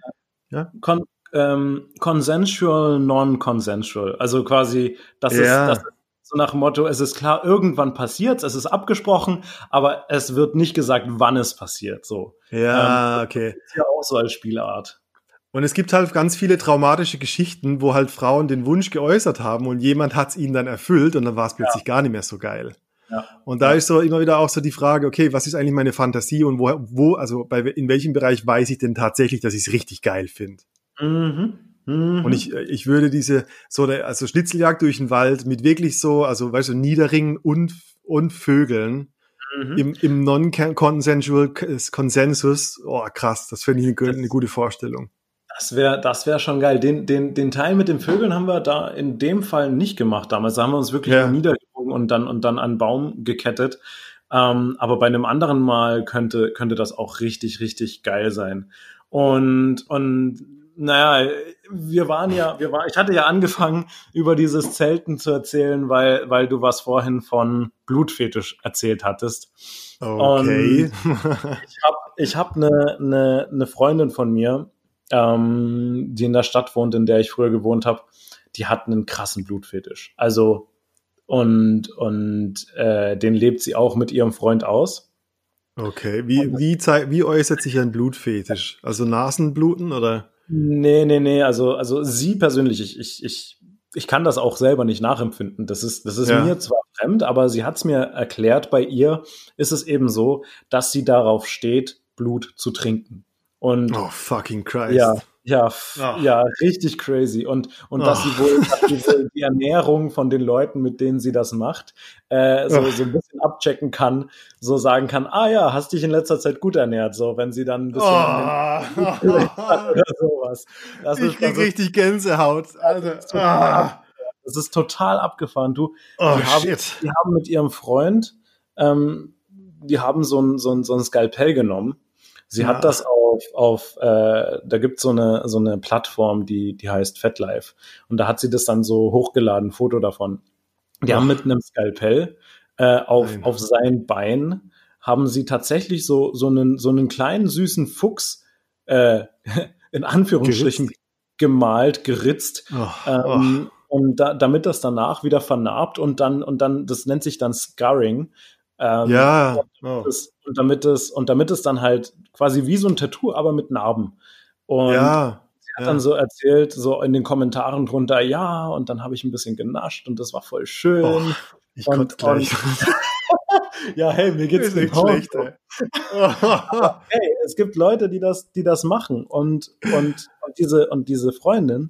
ja. Con ähm, consensual, non-consensual. Also quasi, das ja. ist, das ist so nach dem Motto, es ist klar, irgendwann passiert es ist abgesprochen, aber es wird nicht gesagt, wann es passiert. So. Ja, ähm, okay. ist ja auch so als Spielart. Und es gibt halt ganz viele traumatische Geschichten, wo halt Frauen den Wunsch geäußert haben und jemand hat es ihnen dann erfüllt und dann war es plötzlich ja. gar nicht mehr so geil. Ja. Und da ja. ist so immer wieder auch so die Frage, okay, was ist eigentlich meine Fantasie und wo, wo also bei, in welchem Bereich weiß ich denn tatsächlich, dass ich es richtig geil finde? Mhm. Mhm. Und ich, ich würde diese, so, also Schnitzeljagd durch den Wald mit wirklich so, also weißt du, Niederringen und, und Vögeln mhm. im, im non-consensual Consensus, oh krass, das finde ich eine, eine, gute Vorstellung. Das wäre das wäre schon geil. Den, den, den Teil mit den Vögeln haben wir da in dem Fall nicht gemacht damals. Da haben wir uns wirklich ja. niedergezogen und dann, und dann an Baum gekettet. Ähm, aber bei einem anderen Mal könnte, könnte das auch richtig, richtig geil sein. Und, und naja, wir waren ja, wir waren, ich hatte ja angefangen, über dieses Zelten zu erzählen, weil, weil du was vorhin von Blutfetisch erzählt hattest. Okay. Und ich (laughs) habe ich hab eine ne, ne Freundin von mir, ähm, die in der Stadt wohnt, in der ich früher gewohnt habe, die hat einen krassen Blutfetisch. Also und und äh, den lebt sie auch mit ihrem Freund aus. Okay, wie, wie, wie äußert sich ein Blutfetisch? Also Nasenbluten oder? Nee, nee, nee, also, also sie persönlich, ich, ich, ich, ich kann das auch selber nicht nachempfinden. Das ist, das ist ja. mir zwar fremd, aber sie hat es mir erklärt, bei ihr ist es eben so, dass sie darauf steht, Blut zu trinken. Und oh, fucking Christ. Ja, ja, oh. ja, richtig crazy. Und, und oh. dass, sie wohl, (laughs) dass sie wohl die Ernährung von den Leuten, mit denen sie das macht, äh, so, oh. so ein bisschen abchecken kann, so sagen kann, ah ja, hast dich in letzter Zeit gut ernährt, so wenn sie dann ein bisschen oder (laughs) sowas. Das ich ist, krieg richtig Gänsehaut, Alter. Das ist, total, das ist total abgefahren. Du, oh, die, haben, die haben mit ihrem Freund, ähm, die haben so ein, so ein, so ein Skalpell genommen. Sie ja. hat das auch auf, auf äh, da gibt so eine so eine Plattform, die die heißt FetLife und da hat sie das dann so hochgeladen, Foto davon. Die Ach. haben mit einem Skalpell äh, auf Nein. auf sein Bein haben sie tatsächlich so, so einen, so einen kleinen süßen Fuchs, äh, (laughs) in Anführungsstrichen, geritzt. gemalt, geritzt. Oh, ähm, oh. Und da, damit das danach wieder vernarbt und dann, und dann, das nennt sich dann Scarring. Ähm, ja. Oh. Das, und damit es, und damit es dann halt quasi wie so ein Tattoo, aber mit Narben. Und ja hat ja. dann so erzählt, so in den Kommentaren drunter, ja, und dann habe ich ein bisschen genascht und das war voll schön. Oh, ich und, gleich. Und, (laughs) ja, hey, mir geht's nicht schlecht. Ey. (laughs) hey, es gibt Leute, die das, die das machen und, und, und diese, und diese Freundin,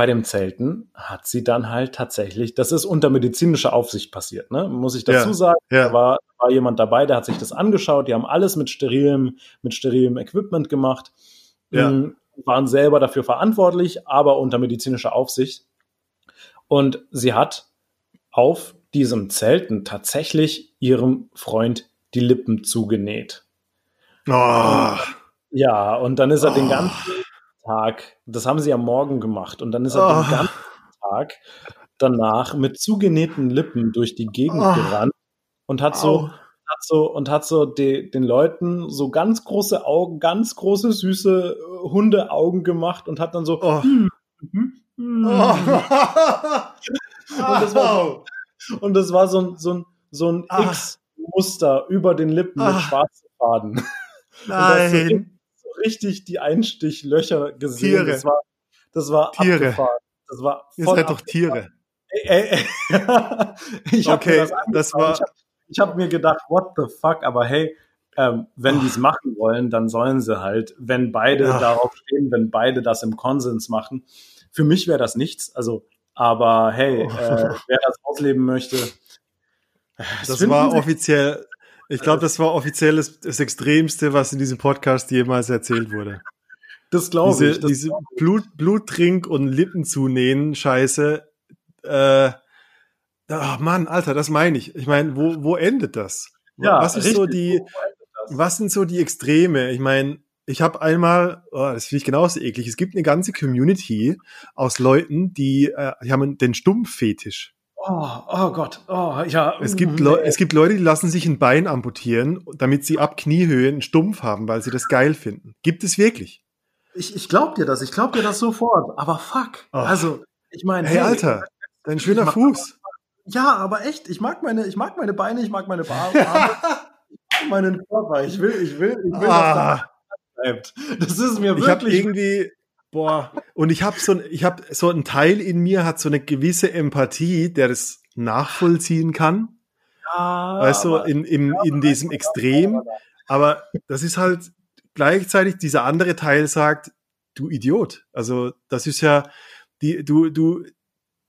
bei dem Zelten hat sie dann halt tatsächlich, das ist unter medizinischer Aufsicht passiert, ne? muss ich dazu ja, sagen. Ja. Da war, war jemand dabei, der hat sich das angeschaut, die haben alles mit sterilem, mit sterilem Equipment gemacht. Ja. Mm, waren selber dafür verantwortlich, aber unter medizinischer Aufsicht. Und sie hat auf diesem Zelten tatsächlich ihrem Freund die Lippen zugenäht. Oh. Ja, und dann ist er oh. den ganzen Tag, das haben sie am Morgen gemacht, und dann ist er oh. den ganzen Tag danach mit zugenähten Lippen durch die Gegend oh. gerannt und hat so hat so und hat so die, den Leuten so ganz große Augen, ganz große süße äh, Hundeaugen gemacht und hat dann so oh. hm, hm, hm. Oh. und, das war, und das war so, so ein so ein ah. X-Muster über den Lippen mit ah. schwarzen Faden. (laughs) Nein. Richtig die Einstichlöcher gesehen. Tiere. Das war, das war Tiere. abgefahren. Das war voll Ihr seid doch Tiere. Ey, ey, ey. (laughs) okay, das, das war. Ich ich habe mir gedacht, what the fuck, aber hey, ähm, wenn oh. die es machen wollen, dann sollen sie halt, wenn beide ja. darauf stehen, wenn beide das im Konsens machen. Für mich wäre das nichts, also, aber hey, oh. äh, wer das ausleben möchte. (laughs) Das, das war offiziell, ich glaube, das war offiziell das, das, Extremste, was in diesem Podcast jemals erzählt wurde. Das glaube ich. Das diese glaub ich. Blut, Bluttrink und Lippen zunähen, Scheiße. Äh, Ach Mann, Alter, das meine ich. Ich meine, wo, wo endet das? Ja, was ist richtig, so die, was sind so die Extreme? Ich meine, ich habe einmal, oh, das finde ich genauso eklig, es gibt eine ganze Community aus Leuten, die, äh, die haben den Stumpffetisch. Oh, oh Gott, oh, ja. Es gibt, nee. es gibt Leute, die lassen sich ein Bein amputieren, damit sie ab Kniehöhe einen Stumpf haben, weil sie das geil finden. Gibt es wirklich? Ich, ich glaub dir das, ich glaub dir das sofort, aber fuck. Oh. Also, ich meine. Hey, hey, Alter, dein schöner Fuß. Ja, aber echt, ich mag meine, ich mag meine Beine, ich mag meine Arme, (laughs) ich mag meinen Körper. Ich will, ich will, ich will, ah. das bleibt. Das ist mir wirklich. Ich habe irgendwie, boah, und ich habe so, ich habe so ein Teil in mir hat so eine gewisse Empathie, der das nachvollziehen kann. Ja, weißt du, in, in, in diesem Extrem. Aber das ist halt gleichzeitig dieser andere Teil sagt, du Idiot. Also das ist ja, die, du, du,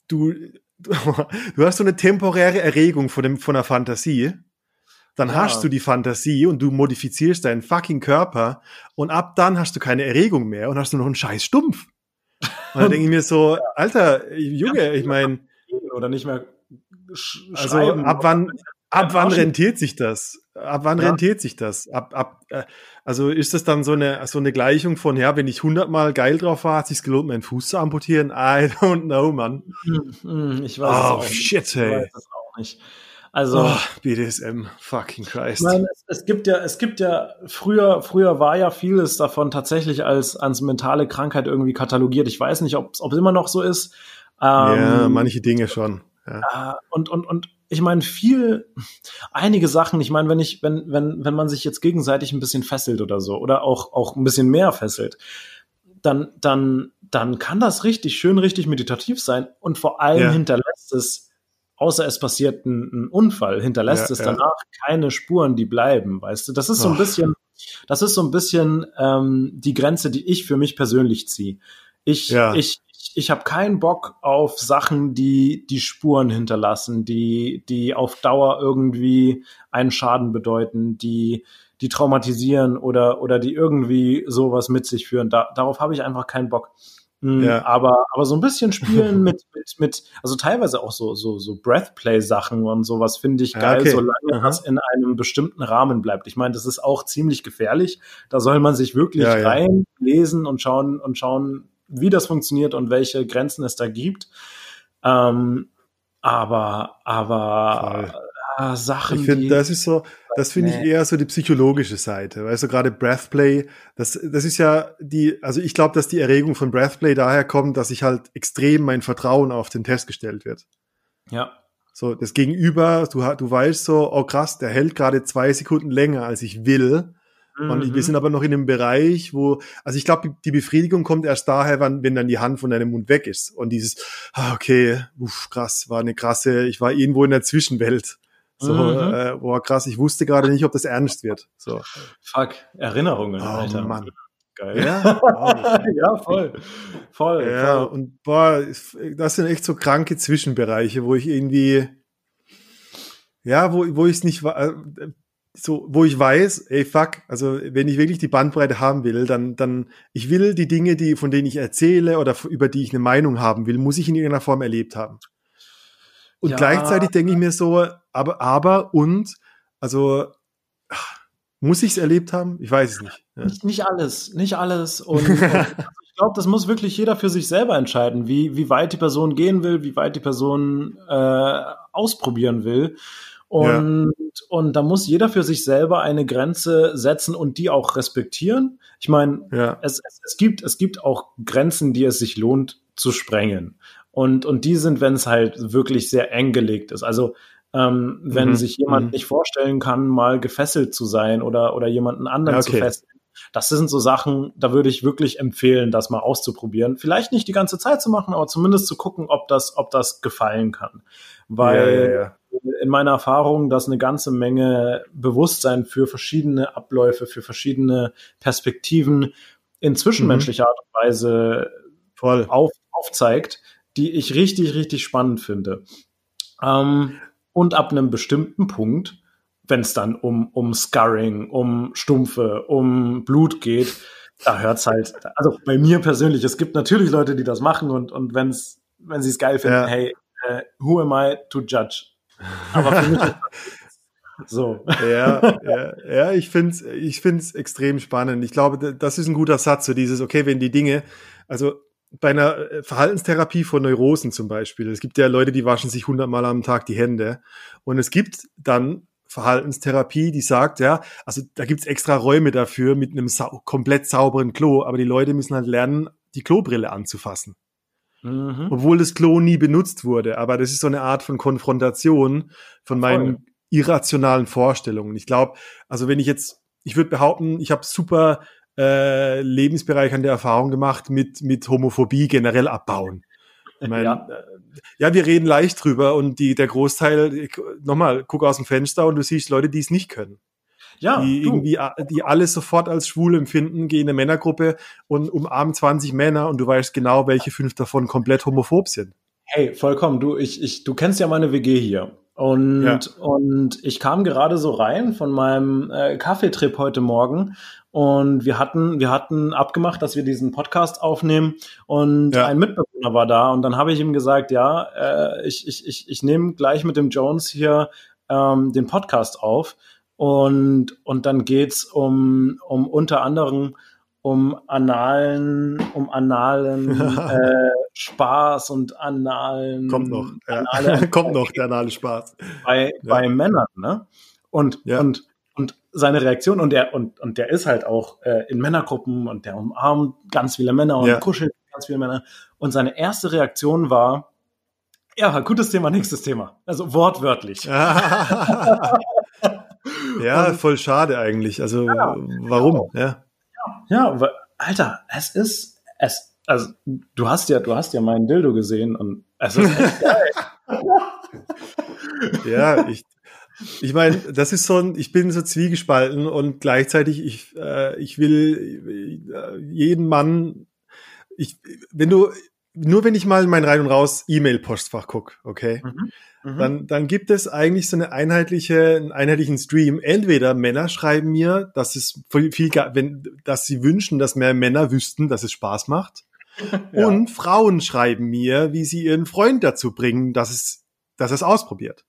du (laughs) du hast so eine temporäre Erregung von, dem, von der Fantasie. Dann ja. hast du die Fantasie und du modifizierst deinen fucking Körper und ab dann hast du keine Erregung mehr und hast nur noch einen scheiß Stumpf. Und dann denke ich mir so, Alter, Junge, ich meine. Oder nicht mehr. Also ab wann, ab wann rentiert sich das? Ab wann ja. rentiert sich das? Ab, ab, äh, also ist das dann so eine, so eine Gleichung von, ja, wenn ich hundertmal geil drauf war, hat sich gelohnt, meinen Fuß zu amputieren? I don't know, man. Hm, hm, ich weiß oh, es auch shit, hey. Ich weiß es auch nicht. Also oh, BDSM, fucking Christ. Ich meine, es, es, gibt ja, es gibt ja früher, früher war ja vieles davon tatsächlich als als mentale Krankheit irgendwie katalogiert. Ich weiß nicht, ob es immer noch so ist. Ähm, ja, manche Dinge schon. Ja. Äh, und und und ich meine, viel, einige Sachen, ich meine, wenn ich, wenn, wenn, wenn man sich jetzt gegenseitig ein bisschen fesselt oder so, oder auch, auch ein bisschen mehr fesselt, dann, dann, dann kann das richtig schön, richtig meditativ sein und vor allem ja. hinterlässt es, außer es passiert ein, ein Unfall, hinterlässt ja, es danach ja. keine Spuren, die bleiben, weißt du? Das ist so ein bisschen, das ist so ein bisschen ähm, die Grenze, die ich für mich persönlich ziehe. Ich, ich, ich habe keinen Bock auf Sachen, die die Spuren hinterlassen, die die auf Dauer irgendwie einen Schaden bedeuten, die die traumatisieren oder oder die irgendwie sowas mit sich führen. Da, darauf habe ich einfach keinen Bock. Mhm, ja. Aber aber so ein bisschen spielen mit (laughs) mit mit also teilweise auch so so so Breathplay Sachen und sowas finde ich geil, okay. solange das in einem bestimmten Rahmen bleibt. Ich meine, das ist auch ziemlich gefährlich. Da soll man sich wirklich ja, ja. reinlesen und schauen und schauen, wie das funktioniert und welche Grenzen es da gibt. Ähm, aber, aber ah, Sachen. Ich finde, das ist so, das finde nee. ich eher so die psychologische Seite. Weißt du, gerade Breathplay, das, das ist ja die, also ich glaube, dass die Erregung von Breathplay daher kommt, dass ich halt extrem mein Vertrauen auf den Test gestellt wird. Ja. So, das Gegenüber, du, du weißt so, oh krass, der hält gerade zwei Sekunden länger, als ich will. Und wir mhm. sind aber noch in einem Bereich, wo, also ich glaube, die Befriedigung kommt erst daher, wenn, wenn dann die Hand von deinem Mund weg ist. Und dieses, ah, okay, uff, krass, war eine krasse, ich war irgendwo in der Zwischenwelt. So, mhm. äh, boah, krass, ich wusste gerade nicht, ob das ernst wird. So. Fuck, Erinnerungen, oh, Alter. Mann. Geil. Ja, (laughs) ja voll. Voll. Ja, voll. und boah, das sind echt so kranke Zwischenbereiche, wo ich irgendwie, ja, wo, wo ich es nicht, äh, so, wo ich weiß, ey, fuck, also wenn ich wirklich die Bandbreite haben will, dann, dann, ich will die Dinge, die, von denen ich erzähle oder über die ich eine Meinung haben will, muss ich in irgendeiner Form erlebt haben. Und ja. gleichzeitig denke ich mir so, aber, aber, und, also, muss ich es erlebt haben? Ich weiß es nicht. Ja. Nicht, nicht alles, nicht alles. (laughs) Und, und also ich glaube, das muss wirklich jeder für sich selber entscheiden, wie, wie weit die Person gehen will, wie weit die Person äh, ausprobieren will. Und, ja. und da muss jeder für sich selber eine Grenze setzen und die auch respektieren. Ich meine, ja. es, es, es, gibt, es gibt auch Grenzen, die es sich lohnt zu sprengen. Und, und die sind, wenn es halt wirklich sehr eng gelegt ist. Also ähm, wenn mhm. sich jemand mhm. nicht vorstellen kann, mal gefesselt zu sein oder, oder jemanden anderen okay. zu fesseln. Das sind so Sachen, da würde ich wirklich empfehlen, das mal auszuprobieren. Vielleicht nicht die ganze Zeit zu machen, aber zumindest zu gucken, ob das, ob das gefallen kann. Weil ja, ja, in meiner Erfahrung, dass eine ganze Menge Bewusstsein für verschiedene Abläufe, für verschiedene Perspektiven in zwischenmenschlicher mhm. Art und Weise Voll. Auf, aufzeigt, die ich richtig, richtig spannend finde. Ähm, und ab einem bestimmten Punkt, wenn es dann um, um Scarring, um Stumpfe, um Blut geht, da hört's halt, also bei mir persönlich, es gibt natürlich Leute, die das machen und, und wenn's, wenn sie es geil finden, ja. hey, uh, who am I to judge? Aber für mich (laughs) so. Ja, ja, ja ich finde es ich find's extrem spannend. Ich glaube, das ist ein guter Satz, so dieses, okay, wenn die Dinge, also bei einer äh, Verhaltenstherapie von Neurosen zum Beispiel, es gibt ja Leute, die waschen sich hundertmal am Tag die Hände und es gibt dann Verhaltenstherapie, die sagt, ja, also da gibt's extra Räume dafür mit einem sau komplett sauberen Klo, aber die Leute müssen halt lernen, die Klobrille anzufassen. Mhm. Obwohl das Klo nie benutzt wurde. Aber das ist so eine Art von Konfrontation von meinen Voll. irrationalen Vorstellungen. Ich glaube, also wenn ich jetzt, ich würde behaupten, ich habe super äh, lebensbereichernde Erfahrung gemacht mit, mit Homophobie generell abbauen. Ich mein, ja. Äh, ja, wir reden leicht drüber und die, der Großteil, nochmal, guck aus dem Fenster und du siehst Leute, die es nicht können ja, die du. irgendwie, die alles sofort als schwul empfinden, gehen in eine Männergruppe und umarmen 20 Männer und du weißt genau, welche fünf davon komplett homophob sind. Hey, vollkommen. Du, ich, ich, du kennst ja meine WG hier. Und, ja. und ich kam gerade so rein von meinem äh, Kaffeetrip heute Morgen und wir hatten, wir hatten abgemacht, dass wir diesen Podcast aufnehmen und ja. ein Mitbewohner war da und dann habe ich ihm gesagt, ja, äh, ich, ich, ich, ich nehme gleich mit dem Jones hier ähm, den Podcast auf und, und dann geht's um, um unter anderem um analen, um analen (laughs) äh, Spaß und analen. Kommt noch, ja. (laughs) kommt noch der anale Spaß. Bei, ja. bei Männern, ne? Und, ja. und, und seine Reaktion, und der, und, und der ist halt auch äh, in Männergruppen und der umarmt ganz viele Männer und ja. kuschelt ganz viele Männer. Und seine erste Reaktion war, ja, gutes Thema, nächstes Thema. Also wortwörtlich. (laughs) Ja, und, voll schade eigentlich. Also ja, warum? Ja. ja, ja, Alter, es ist es. Also du hast ja, du hast ja meinen Dildo gesehen und es ist echt (laughs) geil. ja, ich, ich meine, das ist so ein, ich bin so zwiegespalten und gleichzeitig, ich, äh, ich will äh, jeden Mann, ich, wenn du, nur wenn ich mal in mein Rein- und Raus E-Mail-Postfach gucke, okay, mhm. Mhm. Dann, dann gibt es eigentlich so eine einheitliche, einen einheitlichen Stream. Entweder Männer schreiben mir, dass es viel, viel wenn, dass sie wünschen, dass mehr Männer wüssten, dass es Spaß macht. (laughs) ja. Und Frauen schreiben mir, wie sie ihren Freund dazu bringen, dass es, dass es ausprobiert.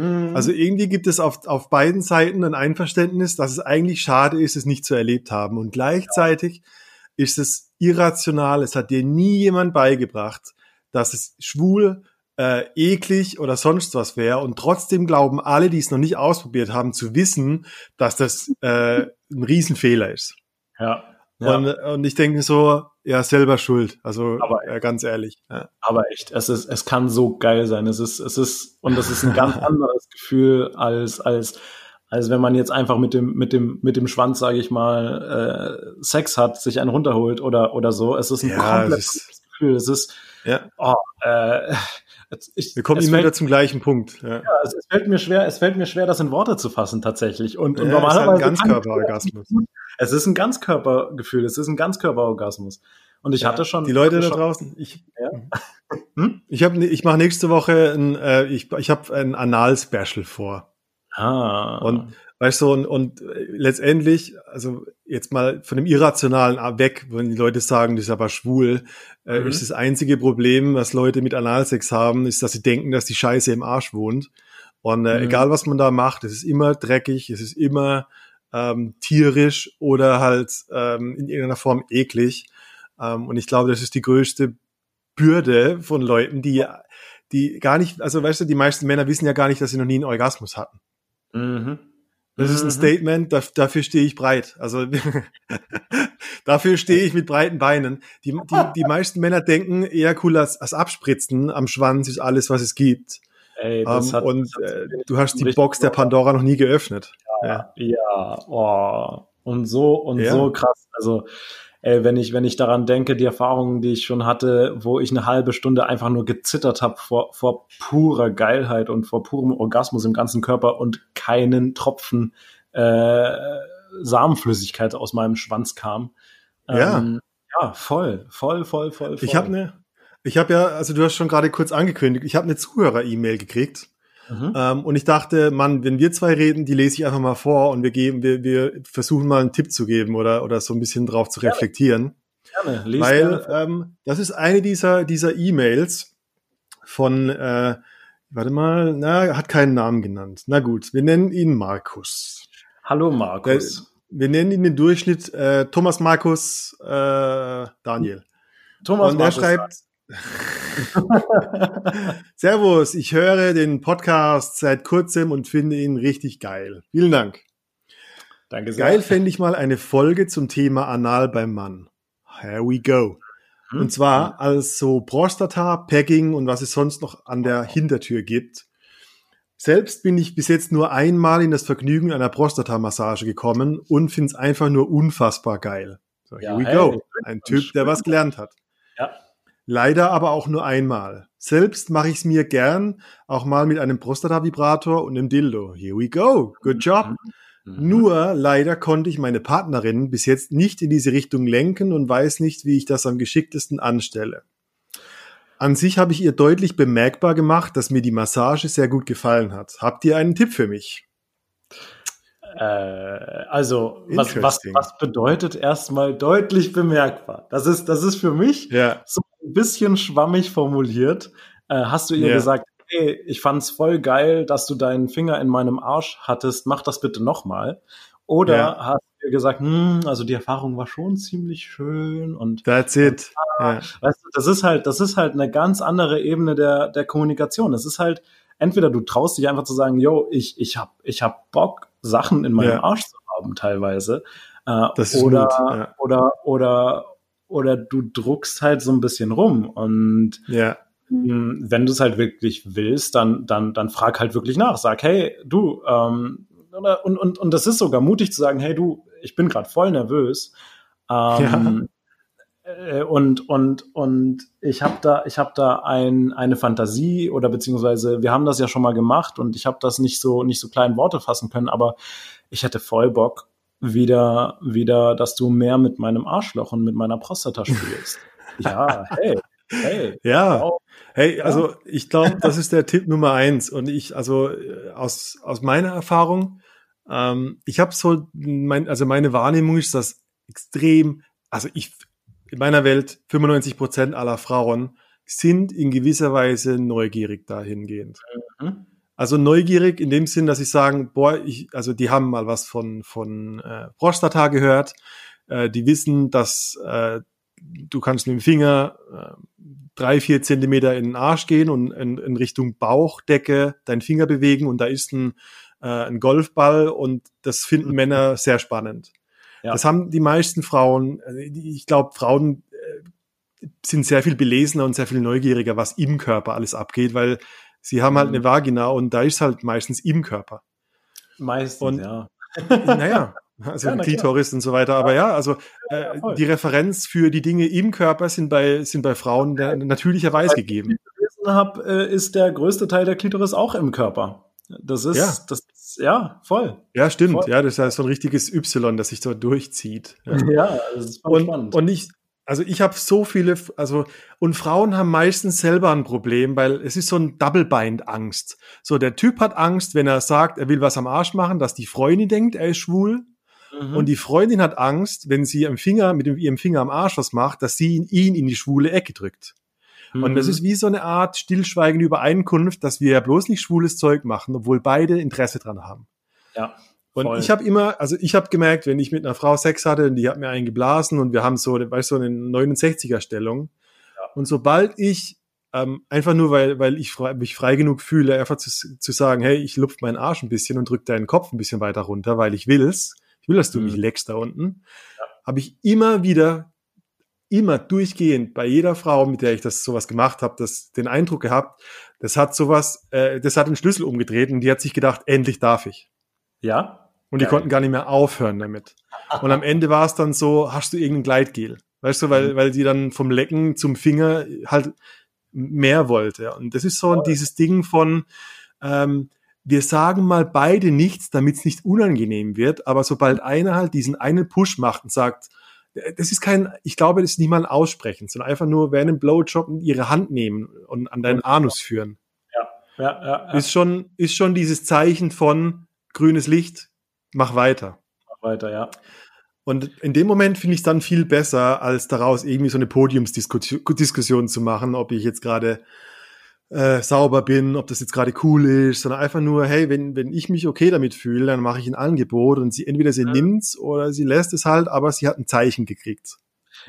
Mhm. Also irgendwie gibt es auf, auf beiden Seiten ein Einverständnis, dass es eigentlich schade ist, es nicht zu erlebt haben. Und gleichzeitig ja. ist es irrational. Es hat dir nie jemand beigebracht, dass es schwul äh, eklig oder sonst was wäre. Und trotzdem glauben alle, die es noch nicht ausprobiert haben, zu wissen, dass das äh, ein Riesenfehler ist. Ja. Ja. Und, und ich denke so, ja, selber schuld. Also Aber- ja, ganz ehrlich. Ja. Aber echt, es ist, es kann so geil sein. Es ist, es ist, und das ist ein ganz (laughs) anderes Gefühl als, als, als wenn man jetzt einfach mit dem, mit dem, mit dem Schwanz, sage ich mal, äh, Sex hat, sich einen runterholt oder, oder so. Es ist ein Ja, komplett es ist- anderes Gefühl. Es ist, ja. oh, äh, ich, Wir kommen es immer fällt, wieder zum gleichen Punkt. Ja. ja, es, es fällt mir schwer, es fällt mir schwer, das in Worte zu fassen tatsächlich. Und, und Ja, ist halt ein normalerweise Ganzkörperorgasmus. Es ist ein Ganzkörpergefühl, es ist ein Ganzkörperorgasmus. Und ich Ja, hatte schon die Leute da draußen. Ich, Ja. Hm? (laughs) ich habe, ich mache nächste Woche ein, äh, ich, ich habe ein Anal-Special vor. Ah, Und weißt du, und, und äh, letztendlich, also jetzt mal von dem Irrationalen weg, wenn die Leute sagen, das ist aber schwul, äh, Mhm. ist das einzige Problem, was Leute mit Analsex haben, ist, dass sie denken, dass die Scheiße im Arsch wohnt. Und äh, Mhm. egal was man da macht, es ist immer dreckig, es ist immer ähm, tierisch oder halt ähm, in irgendeiner Form eklig. Ähm, und ich glaube, das ist die größte Bürde von Leuten, die die gar nicht, also weißt du, die meisten Männer wissen ja gar nicht, dass sie noch nie einen Orgasmus hatten. Mhm. Das ist ein Mhm. Statement, da, dafür stehe ich breit. Also (laughs) dafür stehe ich mit breiten Beinen. Die, die, die (laughs) meisten Männer denken, eher cool als, als Abspritzen am Schwanz ist alles, was es gibt. Ey, das Ähm, hat, und äh, du hast die Box der Pandora noch nie geöffnet. Ja. Ja, oh. Und so und Ja. so krass. Also, ey, wenn ich, wenn ich daran denke, die Erfahrungen, die ich schon hatte, wo ich eine halbe Stunde einfach nur gezittert habe vor, vor purer Geilheit und vor purem Orgasmus im ganzen Körper und keinen Tropfen äh, Samenflüssigkeit aus meinem Schwanz kam. Ja. Ähm, ja, voll, voll, voll, voll, voll. Ich habe eine, ich habe ja, also du hast schon gerade kurz angekündigt, ich habe eine Zuhörer-E-Mail gekriegt. Mhm. Ähm, und ich dachte, Mann, wenn wir zwei reden, die lese ich einfach mal vor und wir geben, wir, wir versuchen mal einen Tipp zu geben oder, oder so ein bisschen drauf zu reflektieren. Gerne, lies Weil gerne. ähm, das ist eine dieser dieser E-Mails von äh, warte mal, na, hat keinen Namen genannt. Na gut, wir nennen ihn Markus. Hallo Markus. Wir nennen ihn den Durchschnitt äh, Thomas Markus äh, Daniel. Thomas und er Markus. schreibt (laughs) Servus, ich höre den Podcast seit kurzem und finde ihn richtig geil. Vielen Dank. Danke sehr. Geil fände ich mal eine Folge zum Thema Anal beim Mann. Here we go. Hm? Und zwar als so Prostata, Pegging und was es sonst noch an der Hintertür gibt. Selbst bin ich bis jetzt nur einmal in das Vergnügen einer Prostata-Massage gekommen und finde es einfach nur unfassbar geil. So, here Ja, we go. Ein Typ, der was gelernt hat. Leider aber auch nur einmal. Selbst mache ich es mir gern, auch mal mit einem Prostata-Vibrator und einem Dildo. Here we go. Good job. Mhm. Nur leider konnte ich meine Partnerin bis jetzt nicht in diese Richtung lenken und weiß nicht, wie ich das am geschicktesten anstelle. An sich habe ich ihr deutlich bemerkbar gemacht, dass mir die Massage sehr gut gefallen hat. Habt ihr einen Tipp für mich? Äh, also, was, was, was bedeutet erstmal deutlich bemerkbar? Das ist, das ist für mich Ja. so ein bisschen schwammig formuliert. Äh, hast du ihr Ja. gesagt, hey, ich fand's voll geil, dass du deinen Finger in meinem Arsch hattest, mach das bitte nochmal. Oder Ja. hast du ihr gesagt, hm, also die Erfahrung war schon ziemlich schön und That's it. Ja. Weißt du, das ist halt, das ist halt eine ganz andere Ebene der, der Kommunikation. Das ist halt, entweder du traust dich einfach zu sagen, yo, ich, ich hab, ich hab Bock, Sachen in meinem Ja. Arsch zu haben, teilweise. Äh, Das ist oder, Mut, ja. oder, oder, oder du druckst halt so ein bisschen rum. Und Ja. mh, wenn du es halt wirklich willst, dann, dann, dann frag halt wirklich nach. Sag, hey, du, ähm, oder, und, und, und das ist sogar mutig zu sagen, hey, du, ich bin gerade voll nervös. Ähm, äh, und und und ich habe da ich habe da ein, eine Fantasie oder beziehungsweise wir haben das ja schon mal gemacht und ich habe das nicht so nicht so klein Worte fassen können, aber ich hätte voll Bock wieder wieder, dass du mehr mit meinem Arschloch und mit meiner Prostata spielst. (laughs) ja, hey, hey. Ja. Wow. Hey, also ich glaube, das ist der Tipp Nummer eins. Und ich, also äh, aus, aus meiner Erfahrung, ähm, ich habe so, mein, also meine Wahrnehmung ist, dass extrem, also ich, in meiner Welt, 95 Prozent aller Frauen sind in gewisser Weise neugierig dahingehend. Mhm. Also neugierig in dem Sinn, dass sie sagen, boah, ich, also die haben mal was von, von äh, Prostata gehört, äh, die wissen, dass äh, du kannst mit dem Finger äh, drei, vier Zentimeter in den Arsch gehen und in, in Richtung Bauchdecke deinen Finger bewegen und da ist ein, äh, ein Golfball und das finden (laughs) Männer sehr spannend. Ja. Das haben die meisten Frauen, äh, ich glaube, Frauen äh, sind sehr viel belesener und sehr viel neugieriger, was im Körper alles abgeht, weil sie haben halt eine Vagina und da ist halt meistens im Körper. Meistens, und, ja. Naja, (laughs) also ja, Klitoris und so weiter. Aber ja, also äh, ja, die Referenz für die Dinge im Körper sind bei, sind bei Frauen natürlicherweise gegeben. Ich habe, äh, ist der größte Teil der Klitoris auch im Körper. Das ist, ja. das ja, voll. Ja, stimmt. Voll. Ja, das ist ja so ein richtiges Y, das sich so durchzieht. Ja, (laughs) ja das ist voll und, spannend. Und ich, also ich habe so viele, also und Frauen haben meistens selber ein Problem, weil es ist so ein Double-Bind-Angst. So der Typ hat Angst, wenn er sagt, er will was am Arsch machen, dass die Freundin denkt, er ist schwul. Mhm. Und die Freundin hat Angst, wenn sie am Finger, mit ihrem Finger am Arsch was macht, dass sie ihn in die schwule Ecke drückt. Mhm. Und das mhm. ist wie so eine Art stillschweigende Übereinkunft, dass wir ja bloß nicht schwules Zeug machen, obwohl beide Interesse dran haben. Ja. Und Voll. ich habe immer, also ich habe gemerkt, wenn ich mit einer Frau Sex hatte und die hat mir einen geblasen und wir haben so, weißt du, so eine 69er Stellung. Ja. Und sobald ich ähm, einfach nur, weil, weil ich frei, mich frei genug fühle, einfach zu, zu sagen, hey, ich lupf meinen Arsch ein bisschen und drück deinen Kopf ein bisschen weiter runter, weil ich will's, ich will, dass du mhm. mich leckst da unten, ja. habe ich immer wieder, immer durchgehend bei jeder Frau, mit der ich das sowas gemacht habe, das den Eindruck gehabt, das hat sowas, äh, das hat den Schlüssel umgedreht und die hat sich gedacht, endlich darf ich. Ja. Und die Geil. konnten gar nicht mehr aufhören damit. Und am Ende war es dann so, hast du irgendein Gleitgel? Weißt du, weil, mhm. weil die dann vom Lecken zum Finger halt mehr wollte. Und das ist so oh. dieses Ding von, ähm, wir sagen mal beide nichts, damit es nicht unangenehm wird, aber sobald einer halt diesen einen Push macht und sagt, das ist kein, ich glaube, das ist niemand aussprechen, sondern einfach nur während einem Blowjob ihre Hand nehmen und an deinen Anus führen. Ja, ja, ja, ja. Ist schon, ist schon dieses Zeichen von grünes Licht, mach weiter. Mach weiter, ja. Und in dem Moment finde ich es dann viel besser, als daraus irgendwie so eine Podiumsdiskussion zu machen, ob ich jetzt gerade äh, sauber bin, ob das jetzt gerade cool ist, sondern einfach nur, hey, wenn, wenn ich mich okay damit fühle, dann mache ich ein Angebot und sie entweder sie ja. nimmt's oder sie lässt es halt, aber sie hat ein Zeichen gekriegt.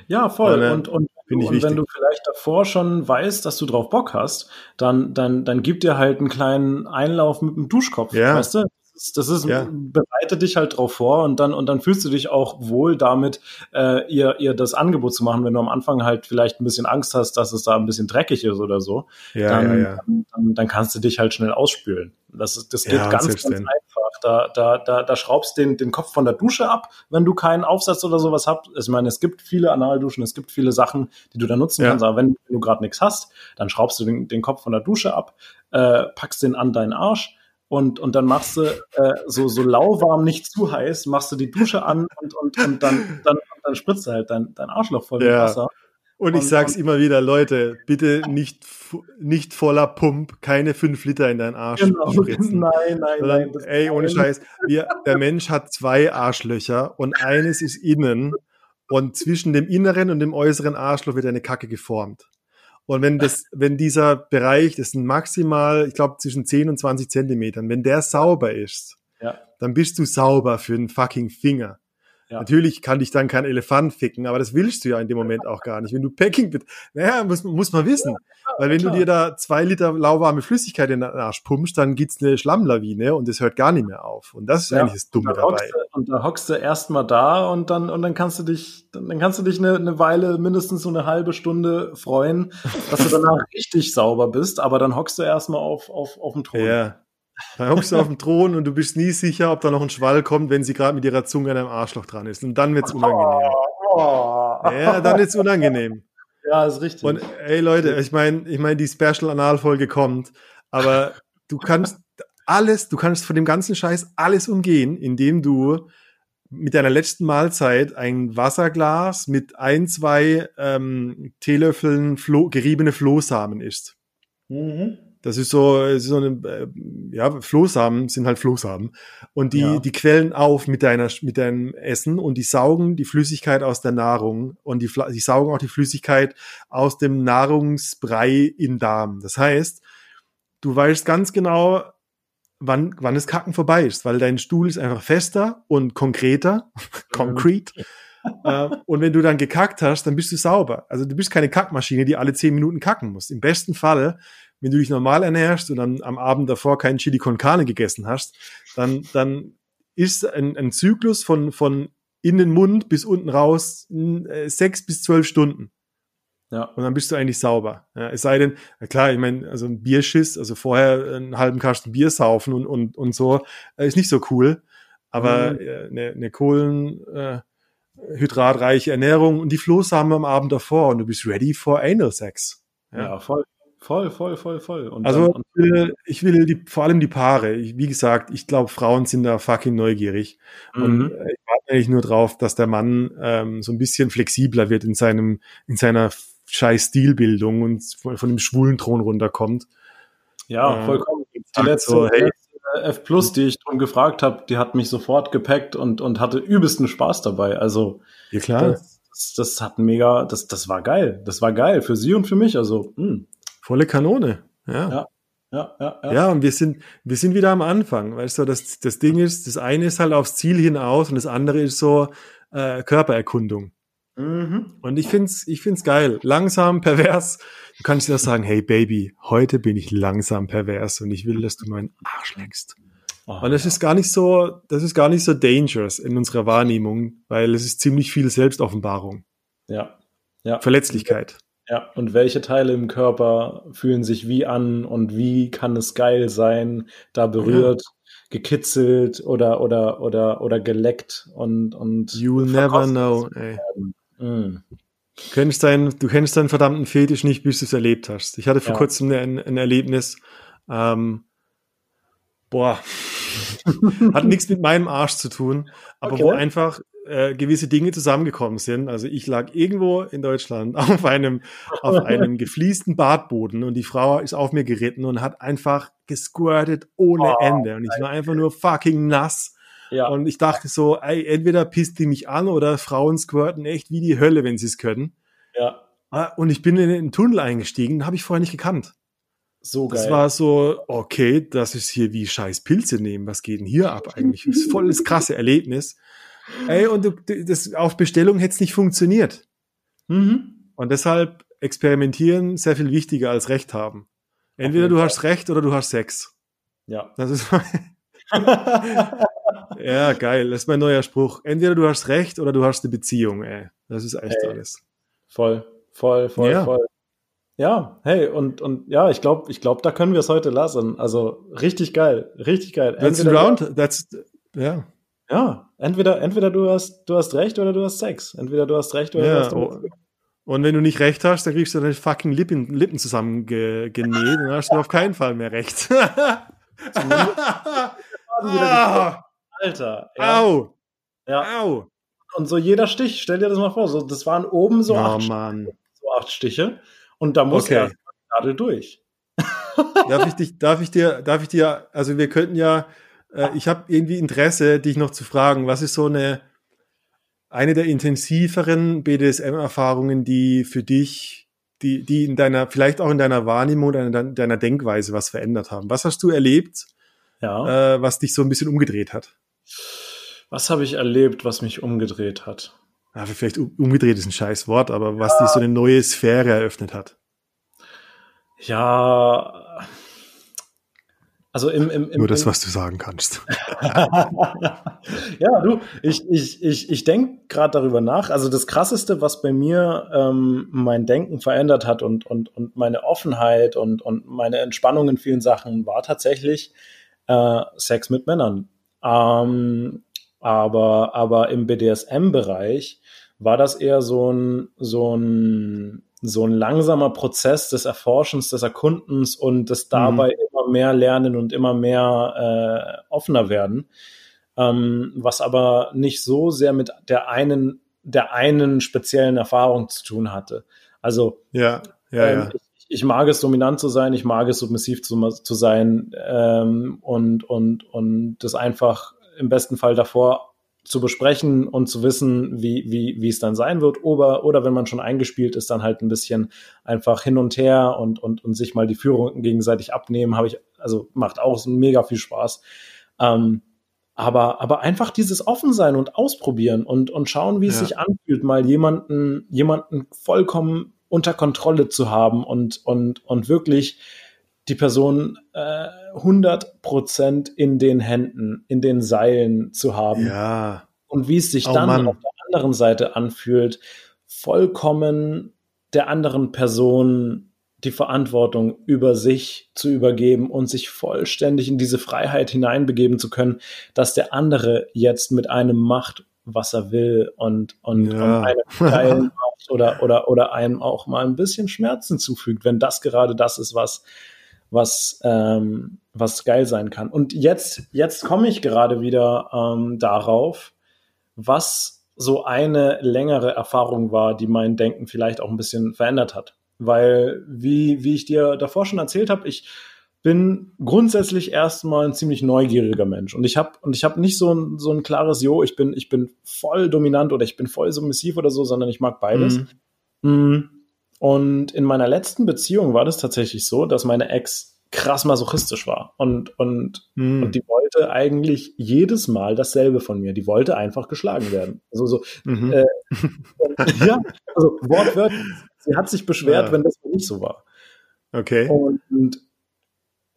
Ja, voll. Und, und, und, und wenn du vielleicht davor schon weißt, dass du drauf Bock hast, dann, dann, dann gib dir halt einen kleinen Einlauf mit dem Duschkopf, ja. weißt du? Das ist, ja. bereite dich halt drauf vor und dann und dann fühlst du dich auch wohl damit, äh, ihr ihr das Angebot zu machen, wenn du am Anfang halt vielleicht ein bisschen Angst hast, dass es da ein bisschen dreckig ist oder so, ja, dann, ja, dann, dann, dann, kannst du dich halt schnell ausspülen. Das ist das geht ganz ganz einfach. Da da da da schraubst den den Kopf von der Dusche ab, wenn du keinen Aufsatz oder sowas hast. Ich meine, es gibt viele Analduschen, es gibt viele Sachen, die du da nutzen kannst, aber wenn, wenn du gerade nichts hast, dann schraubst du den, den Kopf von der Dusche ab, äh, packst den an deinen Arsch und, und dann machst du äh, so, so lauwarm, nicht zu heiß, machst du die Dusche an und, und, und dann, dann, dann spritzt du halt dein, dein Arschloch voll mit ja. Wasser. Und ich sag's immer wieder, Leute, bitte nicht, nicht voller Pump, keine fünf Liter in deinen Arsch genau. (laughs) spritzen. Nein, nein, nein. Ey, ohne Scheiß. Wir, der Mensch hat zwei Arschlöcher und eines ist innen und zwischen dem inneren und dem äußeren Arschloch wird eine Kacke geformt. Und wenn das, (laughs) wenn dieser Bereich, das sind maximal, ich glaube, zwischen 10 und 20 Zentimetern, wenn der sauber ist, ja. dann bist du sauber für einen fucking Finger. Ja. Natürlich kann dich dann kein Elefant ficken, aber das willst du ja in dem (laughs) Moment auch gar nicht. Wenn du Packing bist, naja, muss, muss man wissen. Weil wenn klar. du dir da zwei Liter lauwarme Flüssigkeit in den Arsch pumpst, dann gibt's eine Schlammlawine und das hört gar nicht mehr auf. Und das ist ja. eigentlich das Dumme dabei. Du, und da hockst du erstmal da und dann, und dann kannst du dich, dann kannst du dich eine, eine Weile, mindestens so eine halbe Stunde freuen, dass du danach (laughs) richtig sauber bist, aber dann hockst du erstmal auf, auf, auf dem Thron. Ja. Da hockst du auf dem Thron und du bist nie sicher, ob da noch ein Schwall kommt, wenn sie gerade mit ihrer Zunge an einem Arschloch dran ist. Und dann wird's unangenehm. Oh. Ja, dann wird's unangenehm. Ja, ist richtig. Und ey Leute, ich meine, ich meine, die Special Analfolge kommt, aber du kannst alles, du kannst von dem ganzen Scheiß alles umgehen, indem du mit deiner letzten Mahlzeit ein Wasserglas mit ein, zwei ähm, Teelöffeln Flo geriebene Flohsamen isst. Mhm. Das ist so, ist so eine, äh, ja, Flohsamen sind halt Flohsamen. Und die, ja. die quellen auf mit deiner, mit deinem Essen und die saugen die Flüssigkeit aus der Nahrung und die, die saugen auch die Flüssigkeit aus dem Nahrungsbrei im Darm. Das heißt, du weißt ganz genau, wann, wann das Kacken vorbei ist, weil dein Stuhl ist einfach fester und konkreter, (laughs) concrete. äh, und wenn du dann gekackt hast, dann bist du sauber. Also du bist keine Kackmaschine, die alle zehn Minuten kacken muss. Im besten Falle, wenn du dich normal ernährst und dann am Abend davor keinen Chili con Carne gegessen hast, dann, dann ist ein, ein Zyklus von, von in den Mund bis unten raus äh, sechs bis zwölf Stunden. Ja. Und dann bist du eigentlich sauber. Ja, es sei denn, klar, ich meine, also ein Bierschiss, also vorher einen halben Kasten Bier saufen und, und, und so, äh, ist nicht so cool. Aber mhm. äh, eine, eine kohlenhydratreiche äh, Ernährung und die Flohsamen am Abend davor und du bist ready for Anal Sex. Ja, ja voll. Voll, voll, voll, voll. Und also dann, ich will, ich will die, vor allem die Paare. Ich, wie gesagt, ich glaube, Frauen sind da fucking neugierig. Mhm. Und äh, ich warte eigentlich nur drauf, dass der Mann ähm, so ein bisschen flexibler wird in seinem, in seiner scheiß Stilbildung und von, von dem schwulen Thron runterkommt. Ja, äh, vollkommen. Die letzte, so, hey, F Plus, die ich drum gefragt habe, die hat mich sofort gepackt und, und hatte übelsten Spaß dabei. Also, ja klar. Das, das, das hat mega, das, das war geil. Das war geil für sie und für mich. Also, mh. Volle Kanone. Ja. ja. Ja, ja, ja. ja, und wir sind, wir sind wieder am Anfang. Weißt du, das, das Ding ist, das eine ist halt aufs Ziel hinaus und das andere ist so äh, Körpererkundung. Mhm. Und ich find's, ich find's geil. Langsam, pervers. Du kannst dir sagen, hey Baby, heute bin ich langsam pervers und ich will, dass du meinen Arsch leckst. Oh, und das ja. ist gar nicht so, das ist gar nicht so dangerous in unserer Wahrnehmung, weil es ist ziemlich viel Selbstoffenbarung. Ja. Ja. Verletzlichkeit. Ja, und welche Teile im Körper fühlen sich wie an und wie kann es geil sein, da berührt, ja. gekitzelt oder oder oder oder geleckt und und You'll never know, ey. Mm. Du kennst, deinen, du kennst deinen verdammten Fetisch nicht, bis du es erlebt hast. Ich hatte vor ja. kurzem ein, ein Erlebnis, ähm, boah, (laughs) hat nichts mit meinem Arsch zu tun, aber okay. wo einfach äh, gewisse Dinge zusammengekommen sind. Also ich lag irgendwo in Deutschland (laughs) auf einem, auf einem gefliesten Badboden und die Frau ist auf mir geritten und hat einfach gesquirtet ohne oh, Ende. Und ich war einfach nur fucking nass. Ja. Und ich dachte so, ey, entweder pisst die mich an oder Frauen squirten echt wie die Hölle, wenn sie es können. Ja. Ah, und ich bin in den Tunnel eingestiegen, habe ich vorher nicht gekannt. So geil. Das war so, okay, das ist hier wie scheiß Pilze nehmen. Was geht denn hier ab eigentlich? Das ist voll das krasse Erlebnis. Ey, und du, das auf Bestellung hätte es nicht funktioniert. Mhm. Und deshalb experimentieren sehr viel wichtiger als Recht haben. Entweder du hast Recht oder du hast Sex. Ja. Das ist (laughs) Ja, geil. Das ist mein neuer Spruch. Entweder du hast recht oder du hast eine Beziehung, ey. Das ist echt ey. alles. Voll, voll, voll, ja. voll. Ja, hey, und, und ja, ich glaube, ich glaube, da können wir es heute lassen. Also richtig geil, richtig geil. That's entweder round, that's, ja. Ja, entweder, entweder du hast, du hast recht oder du hast Sex. Entweder du hast recht oder ja, du hast oh. Und wenn du nicht recht hast, dann kriegst du deine fucking Lippen, Lippen zusammen genäht, dann hast du auf keinen Fall mehr recht. ah. (laughs) Alter. Ja. Au. Ja. Au. Und so jeder Stich, stell dir das mal vor, so, das waren oben so, oh, acht, Mann. Stiche, so acht Stiche und da muss okay. gerade durch. (laughs) darf ich dich, darf ich dir, darf ich dir, also wir könnten ja, äh, ich habe irgendwie Interesse, dich noch zu fragen, was ist so eine, eine der intensiveren BDSM-Erfahrungen, die für dich, die, die in deiner, vielleicht auch in deiner Wahrnehmung oder in deiner Denkweise was verändert haben? Was hast du erlebt, ja. äh, was dich so ein bisschen umgedreht hat? Was habe ich erlebt, was mich umgedreht hat? Ja, vielleicht umgedreht ist ein scheiß Wort, aber was ja. dich so eine neue Sphäre eröffnet hat. Ja, also im, im, im Nur das, was du sagen kannst. (laughs) ja, du, ich, ich, ich, ich denke gerade darüber nach. Also das Krasseste, was bei mir ähm, mein Denken verändert hat und, und, und meine Offenheit und, und meine Entspannung in vielen Sachen, war tatsächlich äh, Sex mit Männern. Ähm, aber, aber im BDSM-Bereich war das eher so ein, so ein, so ein langsamer Prozess des Erforschens, des Erkundens und des dabei mhm. immer mehr Lernen und immer mehr äh, offener werden. Ähm, was aber nicht so sehr mit der einen, der einen speziellen Erfahrung zu tun hatte. Also ja, ja, ähm, ja. Ich, ich mag es, dominant zu sein, ich mag es, submissiv zu, zu sein ähm, und, und, und das einfach im besten Fall davor zu besprechen und zu wissen, wie, wie, wie es dann sein wird. Oder, oder wenn man schon eingespielt ist, dann halt ein bisschen einfach hin und her und, und, und sich mal die Führung gegenseitig abnehmen, habe ich, also macht auch mega viel Spaß. Ähm, aber, aber einfach dieses Offensein und ausprobieren und, und schauen, wie es Ja. sich anfühlt, mal jemanden, jemanden vollkommen unter Kontrolle zu haben und, und, und wirklich die Person äh, 100% in den Händen, in den Seilen zu haben Ja. und wie es sich Oh dann Mann. auf der anderen Seite anfühlt, vollkommen der anderen Person die Verantwortung über sich zu übergeben und sich vollständig in diese Freiheit hineinbegeben zu können, dass der andere jetzt mit einem macht, was er will und, und, Ja. und einem (laughs) macht oder, oder, oder einem auch mal ein bisschen Schmerzen zufügt, wenn das gerade das ist, was, was, ähm, was geil sein kann. Und jetzt, jetzt komme ich gerade wieder ähm, darauf, was so eine längere Erfahrung war, die mein Denken vielleicht auch ein bisschen verändert hat. Weil, wie, wie ich dir davor schon erzählt habe, ich bin grundsätzlich erstmal ein ziemlich neugieriger Mensch. Und ich habe und ich habe nicht so ein, so ein klares Jo, ich bin, ich bin voll dominant oder ich bin voll submissiv oder so, sondern ich mag beides. Mhm. Mm. Und in meiner letzten Beziehung war das tatsächlich so, dass meine Ex krass masochistisch war. Und, und, Mhm. und die wollte eigentlich jedes Mal dasselbe von mir. Die wollte einfach geschlagen werden. Also so, Mhm. äh, (laughs) ja, also wortwörtlich. Sie hat sich beschwert, Ja. wenn das nicht so war. Okay. Und, und,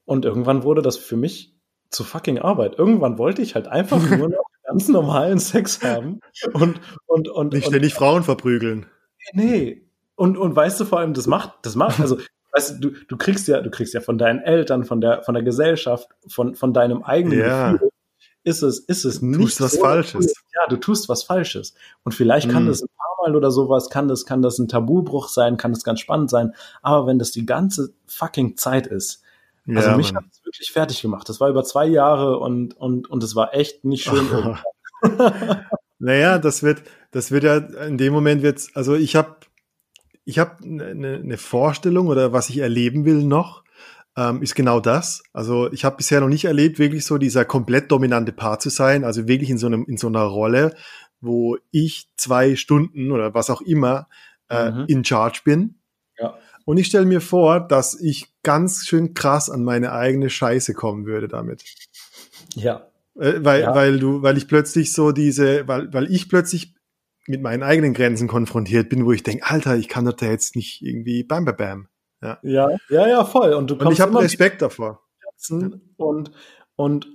und irgendwann wurde das für mich zu fucking Arbeit. Irgendwann wollte ich halt einfach (laughs) nur noch ganz normalen Sex haben. Und, und, und, Nicht und ständig Frauen verprügeln. Nee. Und, und weißt du vor allem, das macht, das macht, also, (laughs) weißt du, du, du kriegst ja, du kriegst ja von deinen Eltern, von der, von der Gesellschaft, von, von deinem eigenen Ja. Gefühl, ist es, ist es nicht was Falsches. Ja, du tust was Falsches. Und vielleicht kann Mhm. das ein paar Mal oder sowas, kann das, kann das ein Tabubruch sein, kann das ganz spannend sein. Aber wenn das die ganze fucking Zeit ist, also ja, mich Mann. hat es wirklich fertig gemacht. Das war über zwei Jahre und, und, und es war echt nicht schön. (laughs) (laughs) Naja, das wird, das wird ja in dem Moment wird's, also ich habe ich hab eine ne Vorstellung oder was ich erleben will noch, ähm, ist genau das. Also ich habe bisher noch nicht erlebt, wirklich so dieser komplett dominante Part zu sein, also wirklich in so einem in so einer Rolle, wo ich zwei Stunden oder was auch immer äh, Mhm. in Charge bin. Ja. Und ich stelle mir vor, dass ich ganz schön krass an meine eigene Scheiße kommen würde damit. ja. Äh, weil, Ja. weil du, weil ich plötzlich so diese, weil, weil ich plötzlich mit meinen eigenen Grenzen konfrontiert bin, wo ich denke, Alter, ich kann doch da jetzt nicht irgendwie bam bam bam. Ja, ja, ja, voll. Und du Und ich habe Respekt davor. Und, und,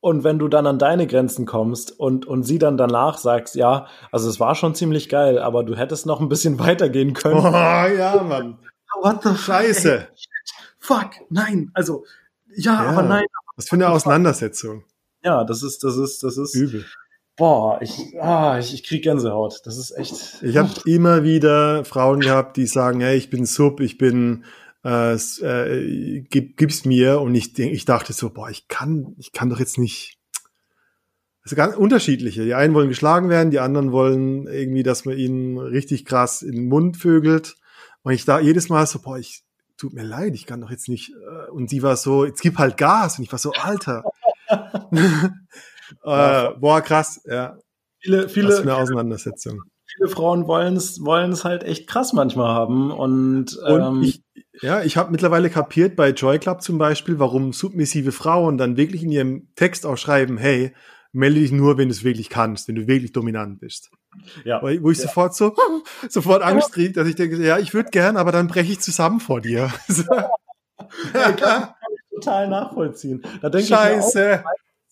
und wenn du dann an deine Grenzen kommst und, und sie dann danach sagst, ja, also es war schon ziemlich geil, aber du hättest noch ein bisschen (laughs) weitergehen Oh, können. ja, Mann. (laughs) What the Scheiße. Ey, fuck, nein, also, ja, Ja. aber nein. Was für eine Auseinandersetzung. Ja, das ist, das ist, das ist, Übel. Boah, ich, ah, ich, ich krieg Gänsehaut. Das ist echt. Ich habe immer wieder Frauen gehabt, die sagen, hey, ich bin Sub, ich bin äh, äh, gib, gib's mir und ich ich dachte so, boah, ich kann ich kann doch jetzt nicht sind ganz unterschiedliche. Die einen wollen geschlagen werden, die anderen wollen irgendwie, dass man ihnen richtig krass in den Mund vögelt. Und ich da jedes Mal so, boah, ich tut mir leid, ich kann doch jetzt nicht. äh, Und sie war so, jetzt gib halt Gas. Und ich war so, Alter. (laughs) äh, boah, krass, ja. Viele, Was viele, für eine Auseinandersetzung. viele Frauen wollen es, wollen es halt echt krass manchmal haben und, Und ähm, ich, ja, ich habe mittlerweile kapiert bei Joy Club zum Beispiel, warum submissive Frauen dann wirklich in ihrem Text auch schreiben, hey, melde dich nur, wenn du es wirklich kannst, wenn du wirklich dominant bist. ja, Wo, wo ich sofort so, (laughs) sofort Angst kriege, dass ich denke, ja, ich würde gern, aber dann breche ich zusammen vor dir. So. (laughs) total nachvollziehen. Da denke ich mir auch Scheiße.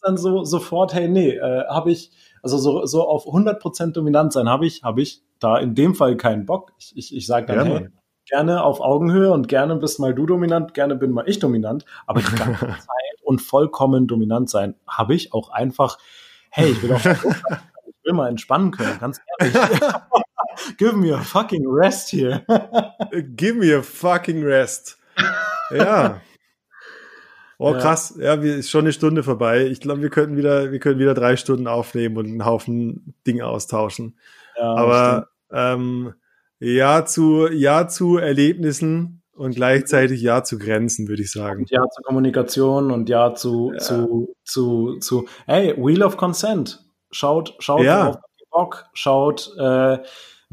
Dann so sofort, hey, nee, äh, habe ich, also so, so auf 100% dominant sein, habe ich, habe ich da in dem Fall keinen Bock. Ich, ich, ich sage dann, Ja, hey, gerne auf Augenhöhe und gerne bist mal du dominant, gerne bin mal ich dominant, aber die (laughs) ganze Zeit und vollkommen dominant sein, habe ich auch einfach, hey, ich will auch (laughs) ich will mal entspannen können, ganz ehrlich. (laughs) Give me a fucking rest here. Give me a fucking rest. Ja. Oh, Ja. krass. Ja, wir, ist schon eine Stunde vorbei. Ich glaube, wir könnten wieder, wir können wieder drei Stunden aufnehmen und einen Haufen Dinge austauschen. Ja, Aber ähm, ja zu ja zu Erlebnissen und gleichzeitig ja zu Grenzen, würde ich sagen. Und ja zur Kommunikation und ja zu, Ja. zu, zu, zu, hey, Wheel of Consent. Schaut, schaut, Ja. ihr Bock, schaut, äh,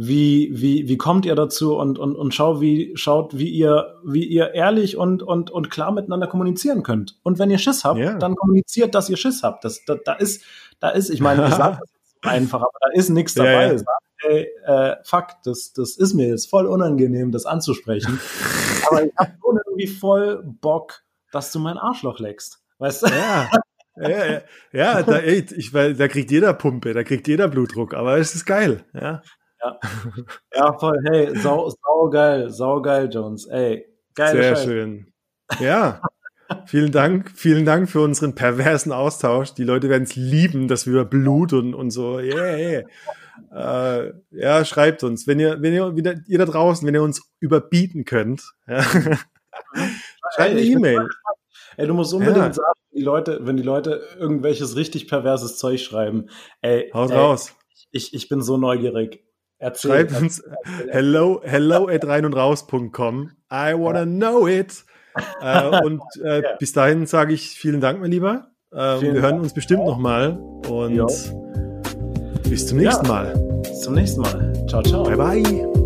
wie, wie, wie kommt ihr dazu und, und, und schau, wie, schaut, wie ihr, wie ihr ehrlich und, und, und klar miteinander kommunizieren könnt. Und wenn ihr Schiss habt, Ja. dann kommuniziert, dass ihr Schiss habt. Das, da, da ist, da ist, ich meine, ich sage das jetzt so (laughs) einfach, aber da ist nichts Ja, dabei. ja. Sagt, Ey, äh, fuck, das, das ist mir jetzt voll unangenehm, das anzusprechen. aber ich habe schon irgendwie voll Bock, dass du mein Arschloch leckst. Weißt du? Ja. Ja, ja, ja da, ey, ich, weil, da kriegt jeder Pumpe, da kriegt jeder Blutdruck, aber es ist geil. Ja. (laughs) Ja, voll, hey, sau, sau geil, sau geil, Jones. Ey, geile Sehr Scheiße. schön. Ja. Vielen Dank, vielen Dank für unseren perversen Austausch. Die Leute werden es lieben, dass wir über Blut und, und so. Yeah, yeah. Äh, ja, schreibt uns, wenn ihr, wenn ihr wieder, ihr da draußen, wenn ihr uns überbieten könnt, ja. (laughs) schreibt eine E-Mail. Ey, du musst unbedingt Ja. sagen, die Leute, wenn die Leute irgendwelches richtig perverses Zeug schreiben, ey, Haut ey raus. Ich, ich bin so neugierig. Erzähl. Schreibt uns hello, hello at reinundraus.com. I wanna know it. Äh, (laughs) und äh, Ja. bis dahin sage ich vielen Dank, mein Lieber. Äh, Vielen wir hören Dank. uns bestimmt nochmal und Ja. bis zum nächsten Ja. Mal. Bis zum nächsten Mal. Ciao, ciao. Bye bye.